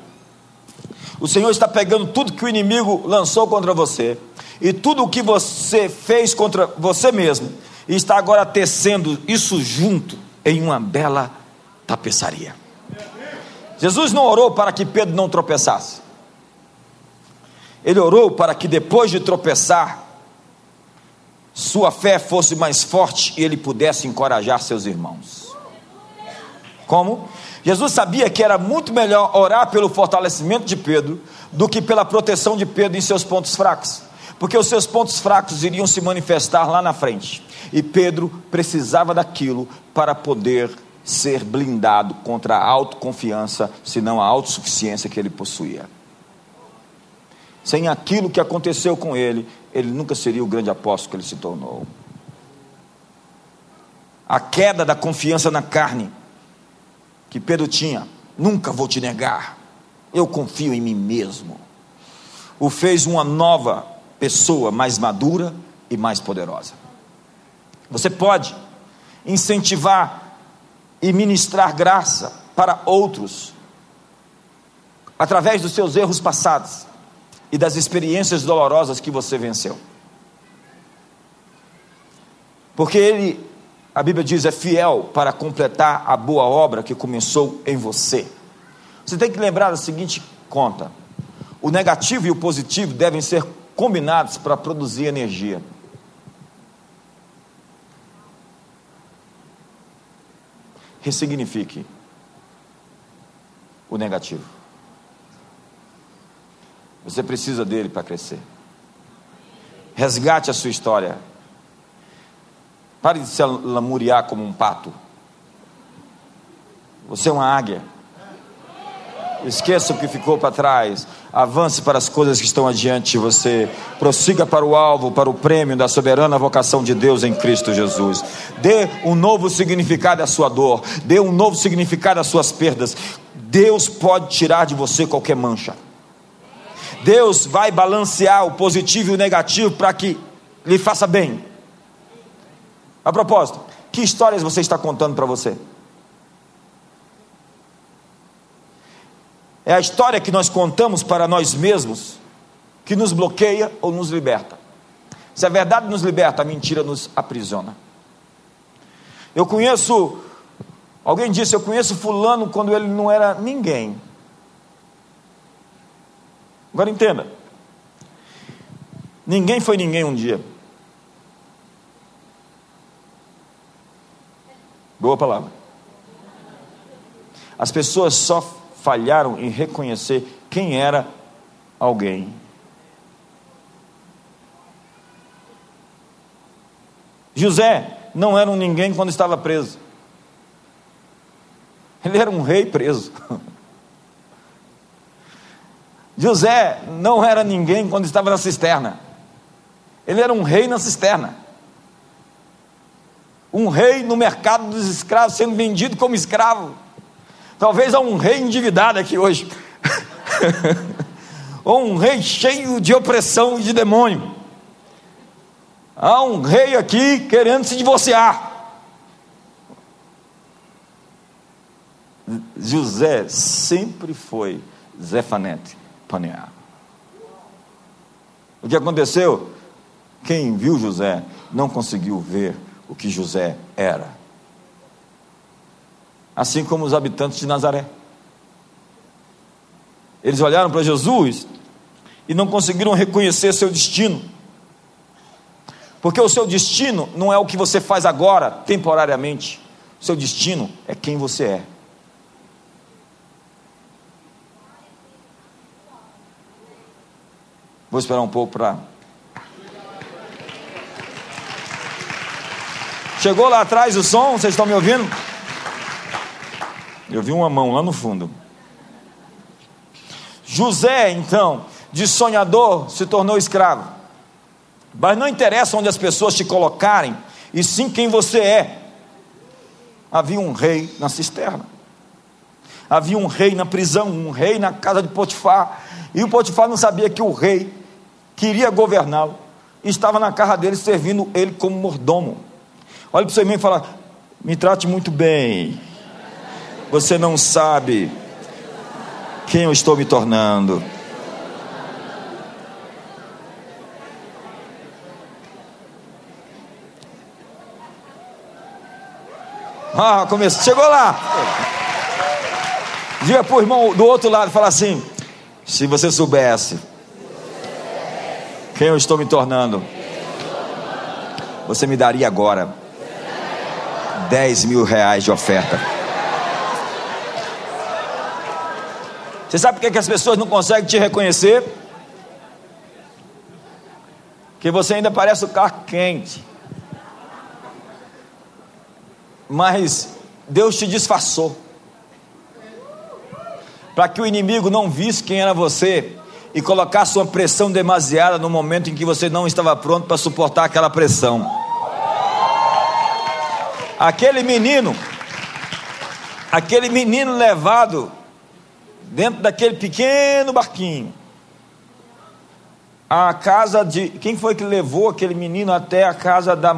O Senhor está pegando tudo que o inimigo lançou contra você e tudo o que você fez contra você mesmo e está agora tecendo isso junto em uma bela tapeçaria. Jesus não orou para que Pedro não tropeçasse. Ele orou para que depois de tropeçar, sua fé fosse mais forte e ele pudesse encorajar seus irmãos. Como? Jesus sabia que era muito melhor orar pelo fortalecimento de Pedro do que pela proteção de Pedro em seus pontos fracos, porque os seus pontos fracos iriam se manifestar lá na frente, e Pedro precisava daquilo para poder ser blindado contra a autoconfiança, senão a autossuficiência que ele possuía. Sem aquilo que aconteceu com ele, ele nunca seria o grande apóstolo que ele se tornou. A queda da confiança na carne que Pedro tinha, nunca vou te negar, eu confio em mim mesmo, o fez uma nova pessoa mais madura e mais poderosa. Você pode incentivar e ministrar graça para outros através dos seus erros passados e das experiências dolorosas que você venceu. Porque ele, a Bíblia diz, é fiel para completar a boa obra que começou em você. Você tem que lembrar da seguinte conta: o negativo e o positivo devem ser combinados para produzir energia. ressignifique o negativo. Você precisa dele para crescer. Resgate a sua história. Pare de se lamuriar como um pato. Você é uma águia. Esqueça o que ficou para trás. Avance para as coisas que estão adiante de você. Prossiga para o alvo, para o prêmio da soberana vocação de Deus em Cristo Jesus. Dê um novo significado à sua dor. Dê um novo significado às suas perdas. Deus pode tirar de você qualquer mancha. Deus vai balancear o positivo e o negativo para que lhe faça bem. A propósito, que histórias você está contando para você? É a história que nós contamos para nós mesmos que nos bloqueia ou nos liberta. Se a verdade nos liberta, a mentira nos aprisiona. Eu conheço, alguém disse, eu conheço Fulano quando ele não era ninguém. Agora entenda: ninguém foi ninguém um dia. Boa palavra. As pessoas só falharam em reconhecer quem era alguém. José não era um ninguém quando estava preso. Ele era um rei preso. *laughs* José não era ninguém quando estava na cisterna. Ele era um rei na cisterna. Um rei no mercado dos escravos, sendo vendido como escravo. Talvez há um rei endividado aqui hoje. *laughs* Ou um rei cheio de opressão e de demônio. Há um rei aqui querendo se divorciar. José sempre foi Zefanete Panear. O que aconteceu? Quem viu José não conseguiu ver o que José era assim como os habitantes de Nazaré. Eles olharam para Jesus e não conseguiram reconhecer seu destino. Porque o seu destino não é o que você faz agora, temporariamente. O seu destino é quem você é. Vou esperar um pouco para. Chegou lá atrás o som, vocês estão me ouvindo? Eu vi uma mão lá no fundo. José, então, de sonhador, se tornou escravo. Mas não interessa onde as pessoas te colocarem, e sim quem você é. Havia um rei na cisterna. Havia um rei na prisão, um rei na casa de Potifar. E o Potifar não sabia que o rei queria governá-lo. Estava na casa dele servindo ele como mordomo. Olha para o seu irmão e fala: Me trate muito bem. Você não sabe quem eu estou me tornando. Ah, começou. Chegou lá. Diga para o irmão do outro lado, fala assim: se você soubesse quem eu estou me tornando, você me daria agora 10 mil reais de oferta. Você sabe por que, as pessoas não conseguem te reconhecer? Que você ainda parece o carro quente. Mas Deus te disfarçou. Para que o inimigo não visse quem era você e colocasse uma pressão demasiada no momento em que você não estava pronto para suportar aquela pressão. Aquele menino, aquele menino levado dentro daquele pequeno barquinho. A casa de. Quem foi que levou aquele menino até a casa da,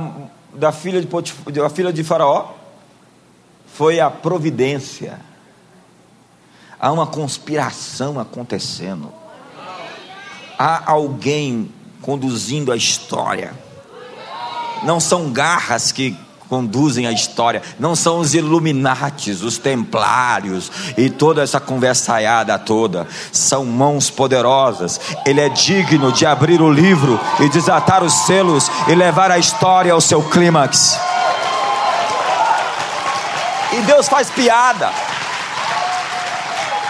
da, filha, de Potif, filha de Faraó? Foi a providência. Há uma conspiração acontecendo. Há alguém conduzindo a história. Não são garras que conduzem a história, não são os Illuminates, os Templários e toda essa conversaiada toda, são mãos poderosas. Ele é digno de abrir o livro e desatar os selos e levar a história ao seu clímax. E Deus faz piada.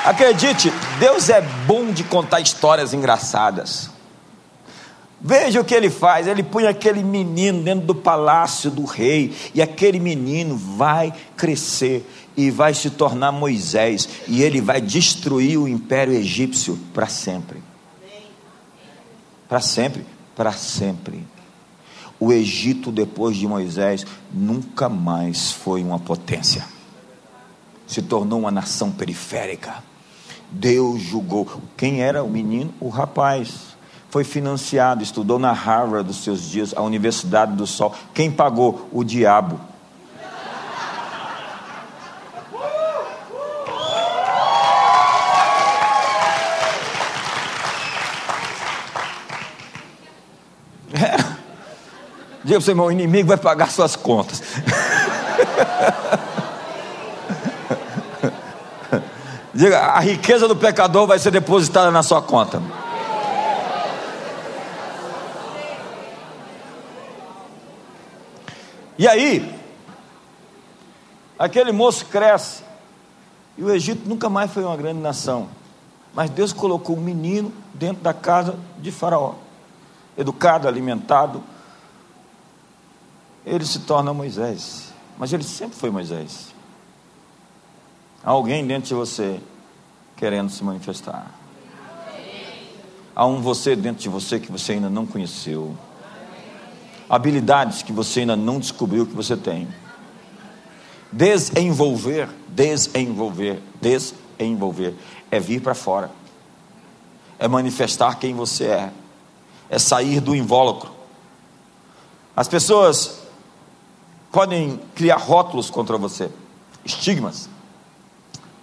Acredite, Deus é bom de contar histórias engraçadas. Veja o que ele faz: ele põe aquele menino dentro do palácio do rei, e aquele menino vai crescer e vai se tornar Moisés, e ele vai destruir o império egípcio para sempre. Para sempre, para sempre. O Egito, depois de Moisés, nunca mais foi uma potência, se tornou uma nação periférica Deus julgou. Quem era o menino? O rapaz. Foi financiado, estudou na Harvard dos seus dias, a Universidade do Sol. Quem pagou? O diabo. É. Diga para seu o inimigo vai pagar suas contas. Diga, a riqueza do pecador vai ser depositada na sua conta. E aí, aquele moço cresce, e o Egito nunca mais foi uma grande nação. Mas Deus colocou um menino dentro da casa de Faraó, educado, alimentado. Ele se torna Moisés, mas ele sempre foi Moisés. Há alguém dentro de você querendo se manifestar. Há um você dentro de você que você ainda não conheceu. Habilidades que você ainda não descobriu que você tem. Desenvolver, desenvolver, desenvolver é vir para fora. É manifestar quem você é. É sair do invólucro. As pessoas podem criar rótulos contra você, estigmas.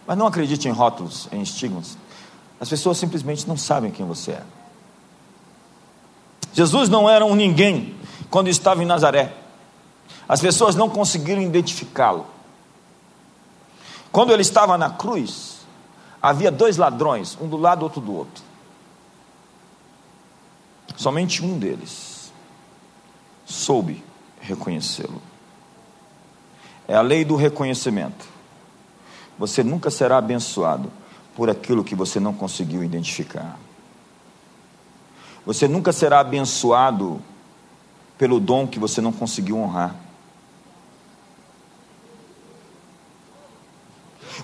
Mas não acredite em rótulos, em estigmas. As pessoas simplesmente não sabem quem você é. Jesus não era um ninguém quando estava em Nazaré. As pessoas não conseguiram identificá-lo. Quando ele estava na cruz, havia dois ladrões, um do lado, outro do outro. Somente um deles soube reconhecê-lo. É a lei do reconhecimento. Você nunca será abençoado por aquilo que você não conseguiu identificar. Você nunca será abençoado pelo dom que você não conseguiu honrar.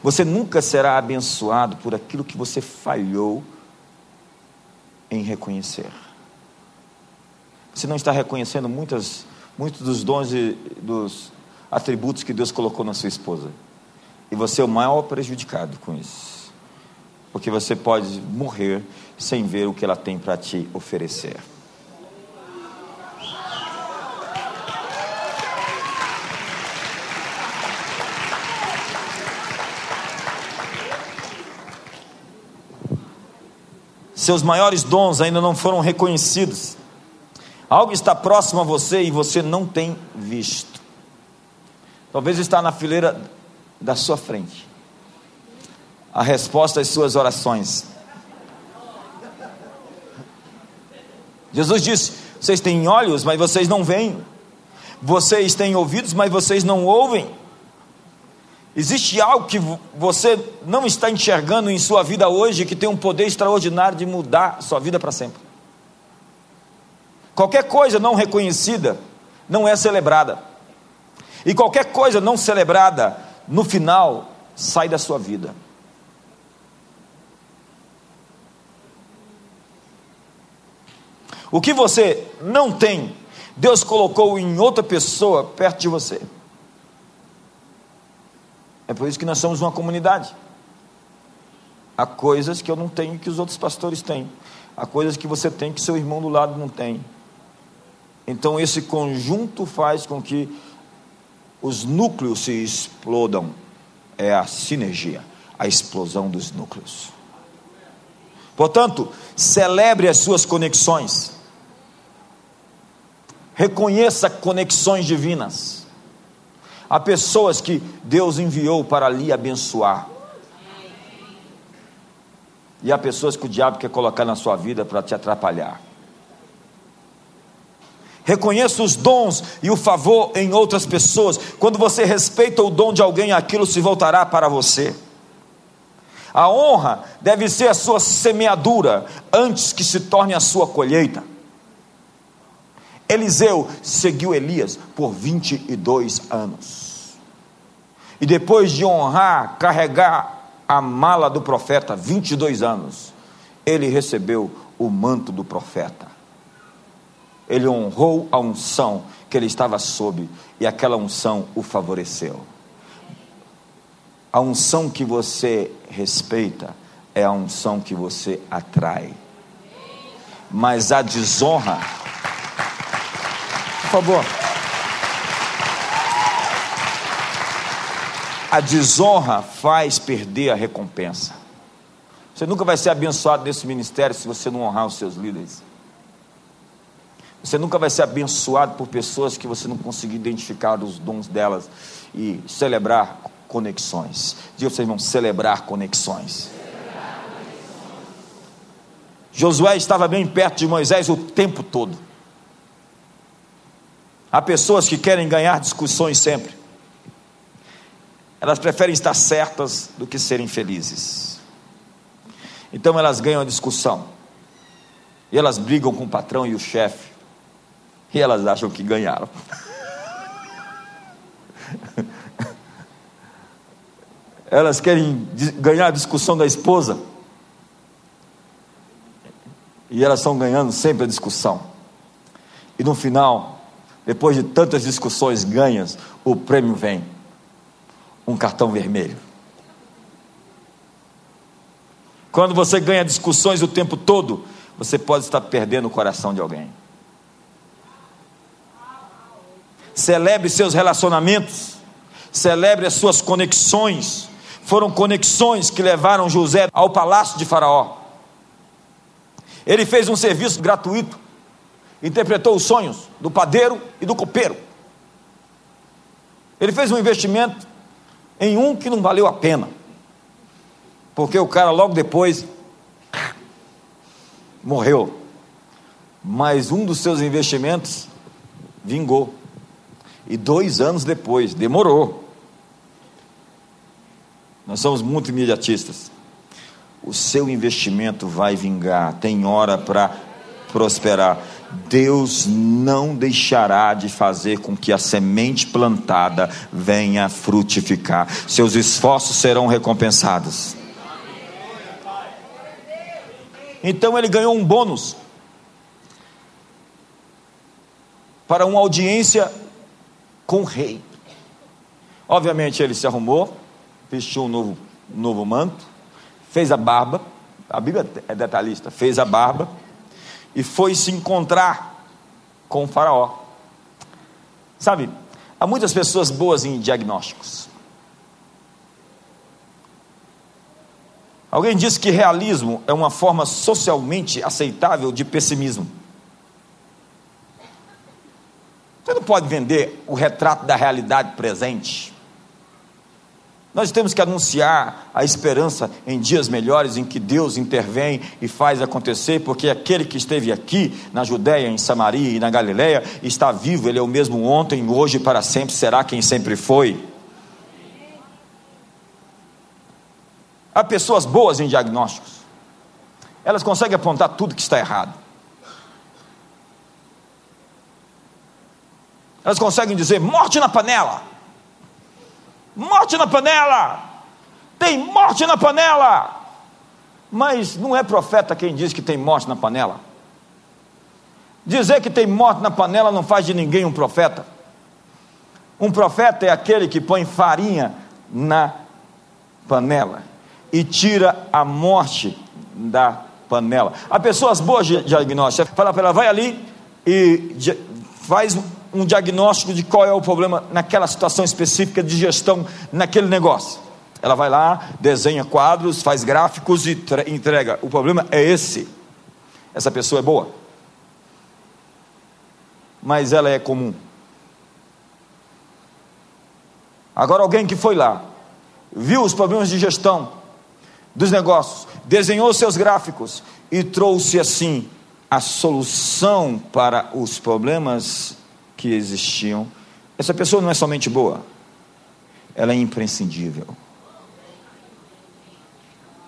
Você nunca será abençoado por aquilo que você falhou em reconhecer. Você não está reconhecendo muitas, muitos dos dons e dos atributos que Deus colocou na sua esposa. E você é o maior prejudicado com isso. Porque você pode morrer sem ver o que ela tem para te oferecer. Seus maiores dons ainda não foram reconhecidos. Algo está próximo a você e você não tem visto. Talvez está na fileira da sua frente a resposta às suas orações. Jesus disse: Vocês têm olhos, mas vocês não veem. Vocês têm ouvidos, mas vocês não ouvem. Existe algo que você não está enxergando em sua vida hoje que tem um poder extraordinário de mudar sua vida para sempre. Qualquer coisa não reconhecida não é celebrada. E qualquer coisa não celebrada no final, sai da sua vida. O que você não tem, Deus colocou em outra pessoa perto de você. É por isso que nós somos uma comunidade. Há coisas que eu não tenho que os outros pastores têm. Há coisas que você tem que seu irmão do lado não tem. Então esse conjunto faz com que os núcleos se explodam. É a sinergia, a explosão dos núcleos. Portanto, celebre as suas conexões. Reconheça conexões divinas. Há pessoas que Deus enviou para lhe abençoar. E há pessoas que o diabo quer colocar na sua vida para te atrapalhar. Reconheça os dons e o favor em outras pessoas. Quando você respeita o dom de alguém, aquilo se voltará para você. A honra deve ser a sua semeadura antes que se torne a sua colheita. Eliseu seguiu Elias por 22 anos. E depois de honrar, carregar a mala do profeta, 22 anos, ele recebeu o manto do profeta. Ele honrou a unção que ele estava sob, e aquela unção o favoreceu. A unção que você respeita é a unção que você atrai. Mas a desonra, por favor. A desonra faz perder a recompensa. Você nunca vai ser abençoado nesse ministério se você não honrar os seus líderes. Você nunca vai ser abençoado por pessoas que você não conseguir identificar os dons delas e celebrar conexões. Diga vocês vão celebrar conexões. Josué estava bem perto de Moisés o tempo todo. Há pessoas que querem ganhar discussões sempre. Elas preferem estar certas do que serem felizes. Então elas ganham a discussão. E elas brigam com o patrão e o chefe. E elas acham que ganharam. *laughs* elas querem ganhar a discussão da esposa. E elas estão ganhando sempre a discussão. E no final, depois de tantas discussões ganhas, o prêmio vem: um cartão vermelho. Quando você ganha discussões o tempo todo, você pode estar perdendo o coração de alguém. Celebre seus relacionamentos, celebre as suas conexões foram conexões que levaram José ao palácio de Faraó. Ele fez um serviço gratuito, interpretou os sonhos do padeiro e do copeiro. Ele fez um investimento em um que não valeu a pena, porque o cara logo depois morreu. Mas um dos seus investimentos vingou. E dois anos depois, demorou, nós somos muito imediatistas. O seu investimento vai vingar, tem hora para prosperar. Deus não deixará de fazer com que a semente plantada venha frutificar. Seus esforços serão recompensados. Então ele ganhou um bônus para uma audiência com o rei. Obviamente ele se arrumou, vestiu um novo, um novo manto, fez a barba, a Bíblia é detalhista, fez a barba e foi se encontrar com o Faraó. Sabe, há muitas pessoas boas em diagnósticos. Alguém disse que realismo é uma forma socialmente aceitável de pessimismo. Você não pode vender o retrato da realidade presente. Nós temos que anunciar a esperança em dias melhores em que Deus intervém e faz acontecer, porque aquele que esteve aqui na Judéia, em Samaria e na Galiléia está vivo, ele é o mesmo ontem, hoje e para sempre será quem sempre foi. Há pessoas boas em diagnósticos. Elas conseguem apontar tudo que está errado. Elas conseguem dizer morte na panela. Morte na panela! Tem morte na panela! Mas não é profeta quem diz que tem morte na panela. Dizer que tem morte na panela não faz de ninguém um profeta. Um profeta é aquele que põe farinha na panela e tira a morte da panela. Há pessoas boas de diagnóstico. Fala para ela, vai ali e faz um diagnóstico de qual é o problema naquela situação específica de gestão naquele negócio. Ela vai lá, desenha quadros, faz gráficos e entrega. O problema é esse. Essa pessoa é boa. Mas ela é comum. Agora, alguém que foi lá, viu os problemas de gestão dos negócios, desenhou seus gráficos e trouxe assim a solução para os problemas que existiam, essa pessoa não é somente boa, ela é imprescindível.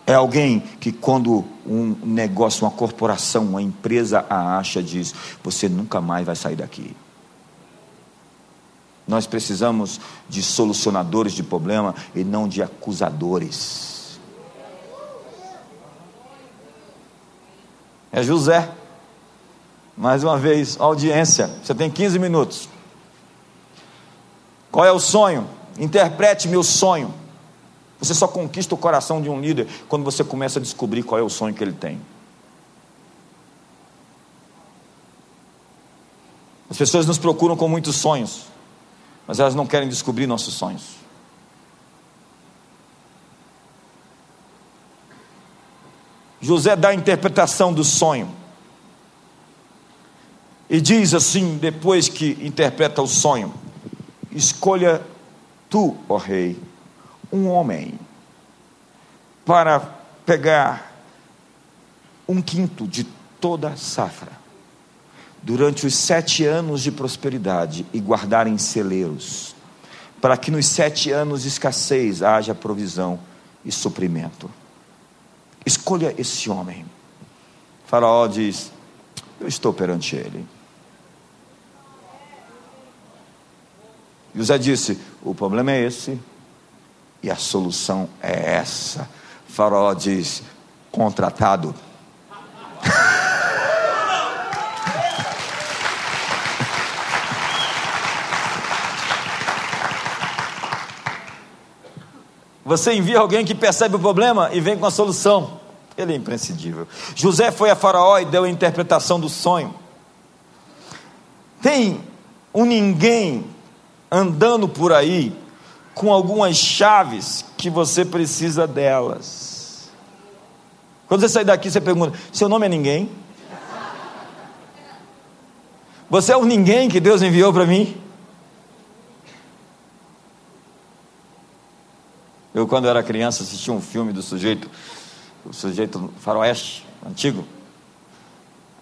É alguém que, quando um negócio, uma corporação, uma empresa a acha, diz: Você nunca mais vai sair daqui. Nós precisamos de solucionadores de problema e não de acusadores. É José. Mais uma vez, audiência. Você tem 15 minutos. Qual é o sonho? Interprete meu sonho. Você só conquista o coração de um líder quando você começa a descobrir qual é o sonho que ele tem. As pessoas nos procuram com muitos sonhos mas elas não querem descobrir nossos sonhos. José dá a interpretação do sonho. E diz assim, depois que interpreta o sonho: Escolha tu, ó rei, um homem para pegar um quinto de toda a safra durante os sete anos de prosperidade e guardar em celeiros, para que nos sete anos de escassez haja provisão e suprimento. Escolha esse homem. Faraó diz: Eu estou perante ele. José disse: O problema é esse e a solução é essa. Faraó diz: Contratado. *laughs* Você envia alguém que percebe o problema e vem com a solução. Ele é imprescindível. José foi a Faraó e deu a interpretação do sonho. Tem um ninguém andando por aí com algumas chaves que você precisa delas. Quando você sair daqui, você pergunta: seu nome é ninguém? Você é o ninguém que Deus enviou para mim? Eu, quando era criança, assistia um filme do sujeito, o sujeito faroeste, antigo.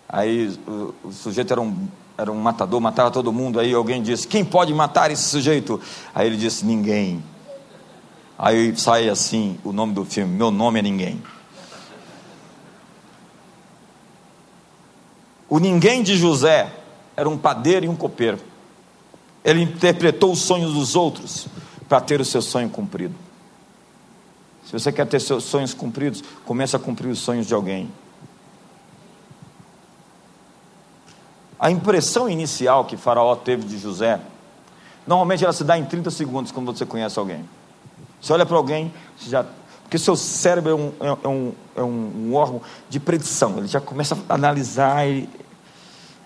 Aí o, o sujeito era um, era um matador, matava todo mundo. Aí alguém disse: Quem pode matar esse sujeito? Aí ele disse: Ninguém. Aí sai assim o nome do filme: Meu nome é Ninguém. O ninguém de José era um padeiro e um copeiro. Ele interpretou os sonhos dos outros para ter o seu sonho cumprido. Se você quer ter seus sonhos cumpridos, comece a cumprir os sonhos de alguém. A impressão inicial que Faraó teve de José, normalmente ela se dá em 30 segundos quando você conhece alguém. Você olha para alguém, você já, porque seu cérebro é um, é, um, é um, órgão de predição, ele já começa a analisar ele,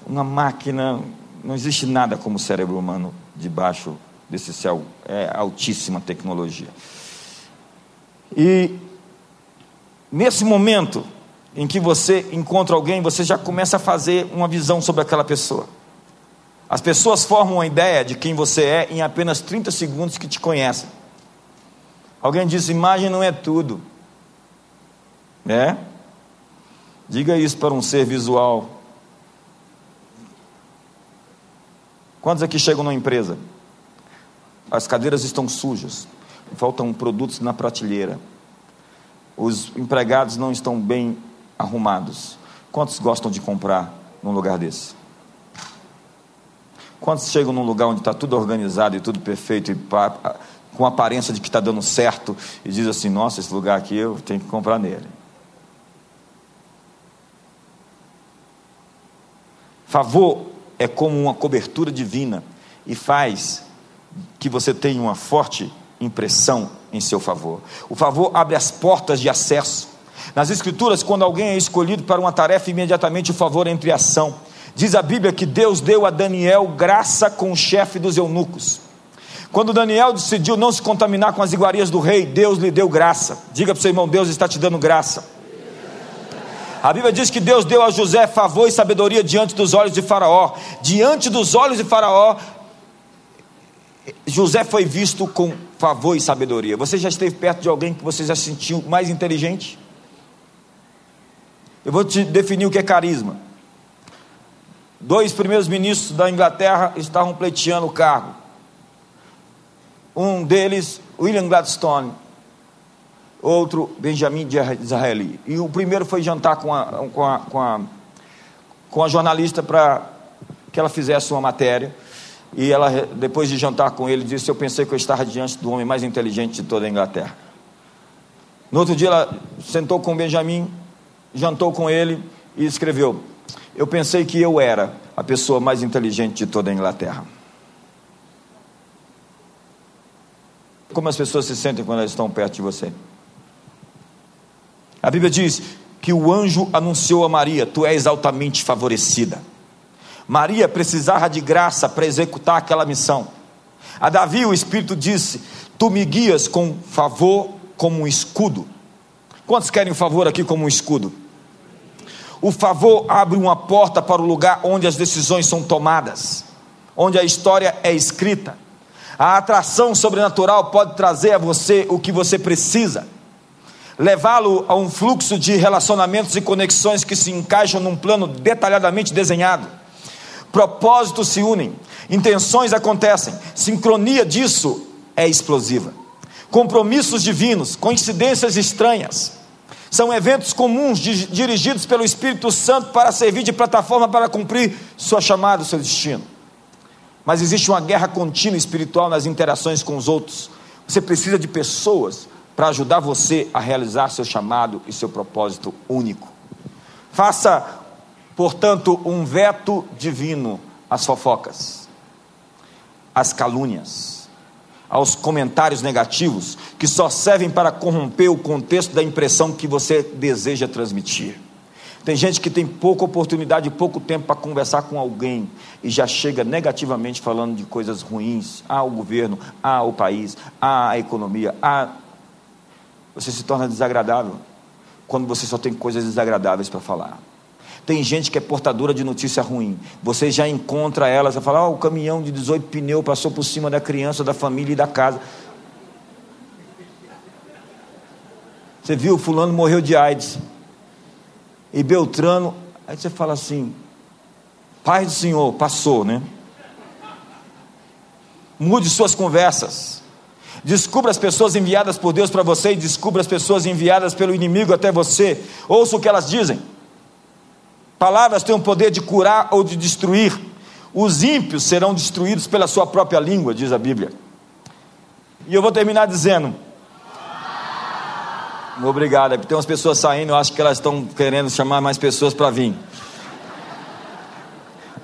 uma máquina, não existe nada como o cérebro humano debaixo desse céu, é altíssima tecnologia. E nesse momento em que você encontra alguém, você já começa a fazer uma visão sobre aquela pessoa. As pessoas formam uma ideia de quem você é em apenas 30 segundos que te conhecem. Alguém diz: imagem não é tudo. É? Diga isso para um ser visual. Quantos aqui chegam numa empresa? As cadeiras estão sujas faltam produtos na prateleira, os empregados não estão bem arrumados. Quantos gostam de comprar num lugar desse? Quantos chegam num lugar onde está tudo organizado e tudo perfeito e com aparência de que está dando certo e diz assim: Nossa, esse lugar aqui eu tenho que comprar nele. Favor é como uma cobertura divina e faz que você tenha uma forte impressão em seu favor. O favor abre as portas de acesso. Nas Escrituras, quando alguém é escolhido para uma tarefa, imediatamente o favor entra em ação. Diz a Bíblia que Deus deu a Daniel graça com o chefe dos eunucos. Quando Daniel decidiu não se contaminar com as iguarias do rei, Deus lhe deu graça. Diga para o seu irmão: Deus está te dando graça. A Bíblia diz que Deus deu a José favor e sabedoria diante dos olhos de Faraó. Diante dos olhos de Faraó, José foi visto com favor e sabedoria. Você já esteve perto de alguém que você já sentiu mais inteligente? Eu vou te definir o que é carisma. Dois primeiros ministros da Inglaterra estavam pleiteando o cargo. Um deles, William Gladstone, outro, Benjamin Disraeli. E o primeiro foi jantar com a, com a, com a, com a jornalista para que ela fizesse uma matéria. E ela, depois de jantar com ele, disse: Eu pensei que eu estava diante do homem mais inteligente de toda a Inglaterra. No outro dia, ela sentou com Benjamin, jantou com ele e escreveu: Eu pensei que eu era a pessoa mais inteligente de toda a Inglaterra. Como as pessoas se sentem quando elas estão perto de você? A Bíblia diz que o anjo anunciou a Maria: Tu és altamente favorecida. Maria precisava de graça para executar aquela missão. A Davi o Espírito disse: Tu me guias com favor como um escudo. Quantos querem favor aqui como um escudo? O favor abre uma porta para o lugar onde as decisões são tomadas, onde a história é escrita. A atração sobrenatural pode trazer a você o que você precisa, levá-lo a um fluxo de relacionamentos e conexões que se encaixam num plano detalhadamente desenhado propósitos se unem, intenções acontecem, sincronia disso é explosiva. Compromissos divinos, coincidências estranhas, são eventos comuns dirigidos pelo Espírito Santo para servir de plataforma para cumprir sua chamada, seu destino. Mas existe uma guerra contínua espiritual nas interações com os outros. Você precisa de pessoas para ajudar você a realizar seu chamado e seu propósito único. Faça Portanto, um veto divino às fofocas, às calúnias, aos comentários negativos, que só servem para corromper o contexto da impressão que você deseja transmitir. Tem gente que tem pouca oportunidade, pouco tempo para conversar com alguém e já chega negativamente falando de coisas ruins. Ah, o governo, ah, o país, ah, a economia, ah. Você se torna desagradável quando você só tem coisas desagradáveis para falar. Tem gente que é portadora de notícia ruim. Você já encontra ela, você fala: oh, o caminhão de 18 pneus passou por cima da criança, da família e da casa. Você viu, fulano morreu de AIDS. E Beltrano, aí você fala assim: Pai do Senhor, passou, né? Mude suas conversas. Descubra as pessoas enviadas por Deus para você e descubra as pessoas enviadas pelo inimigo até você. Ouça o que elas dizem. Palavras têm o poder de curar ou de destruir. Os ímpios serão destruídos pela sua própria língua, diz a Bíblia. E eu vou terminar dizendo. Obrigado, é porque tem umas pessoas saindo, eu acho que elas estão querendo chamar mais pessoas para vir.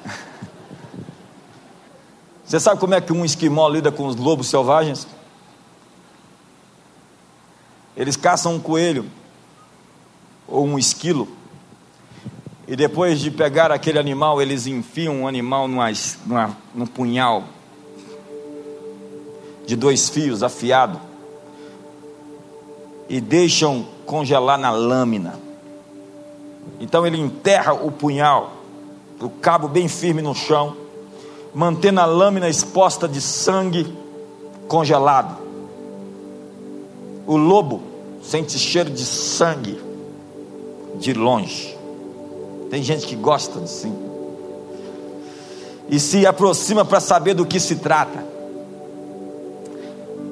*laughs* Você sabe como é que um esquimó lida com os lobos selvagens? Eles caçam um coelho ou um esquilo e depois de pegar aquele animal, eles enfiam o animal numa, numa, num punhal de dois fios afiado e deixam congelar na lâmina. Então ele enterra o punhal, o cabo bem firme no chão, mantendo a lâmina exposta de sangue congelado. O lobo sente cheiro de sangue de longe. Tem gente que gosta assim. E se aproxima para saber do que se trata.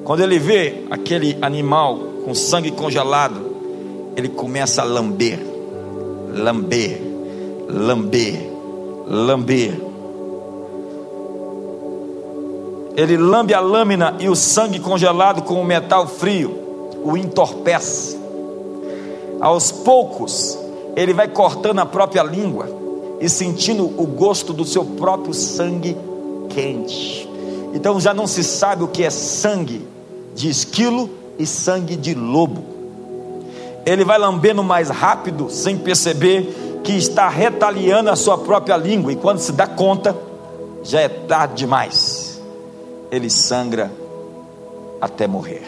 Quando ele vê aquele animal com sangue congelado, ele começa a lamber, lamber, lamber, lamber. Ele lambe a lâmina e o sangue congelado com o metal frio o entorpece. Aos poucos, ele vai cortando a própria língua e sentindo o gosto do seu próprio sangue quente. Então já não se sabe o que é sangue de esquilo e sangue de lobo. Ele vai lambendo mais rápido, sem perceber que está retaliando a sua própria língua, e quando se dá conta, já é tarde demais. Ele sangra até morrer.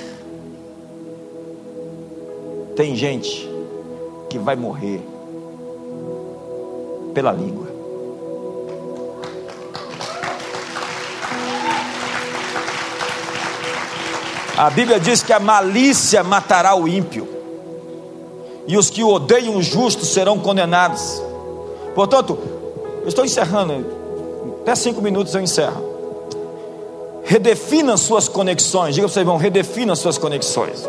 Tem gente que vai morrer pela língua. A Bíblia diz que a malícia matará o ímpio, e os que odeiam o justo serão condenados. Portanto, Eu estou encerrando, até cinco minutos eu encerro. Redefina suas conexões. Diga para o seu irmão, redefina suas conexões.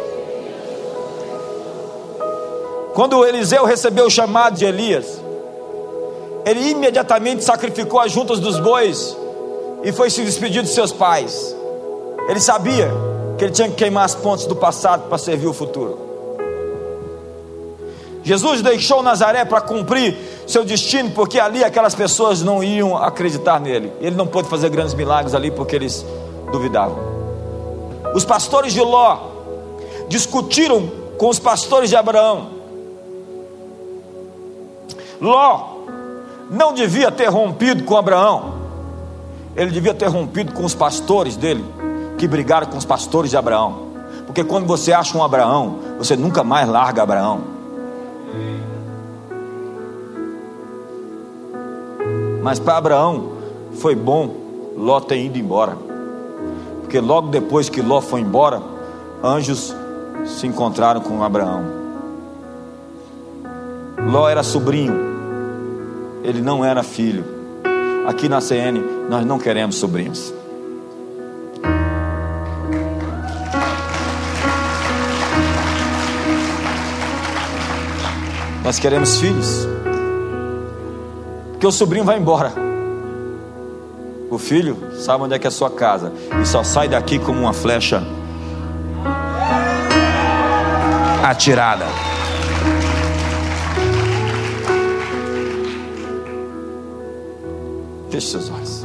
Quando Eliseu recebeu o chamado de Elias, ele imediatamente sacrificou as juntas dos bois e foi se despedir dos seus pais. Ele sabia que ele tinha que queimar as pontes do passado para servir o futuro. Jesus deixou Nazaré para cumprir seu destino, porque ali aquelas pessoas não iam acreditar nele. Ele não pôde fazer grandes milagres ali porque eles duvidavam. Os pastores de Ló discutiram com os pastores de Abraão. Ló não devia ter rompido com Abraão, ele devia ter rompido com os pastores dele, que brigaram com os pastores de Abraão. Porque quando você acha um Abraão, você nunca mais larga Abraão. Mas para Abraão foi bom Ló ter ido embora. Porque logo depois que Ló foi embora, anjos se encontraram com Abraão. Ló era sobrinho ele não era filho. Aqui na CN, nós não queremos sobrinhos. Nós queremos filhos. Porque o sobrinho vai embora. O filho sabe onde é que é a sua casa e só sai daqui como uma flecha atirada. Feche seus olhos.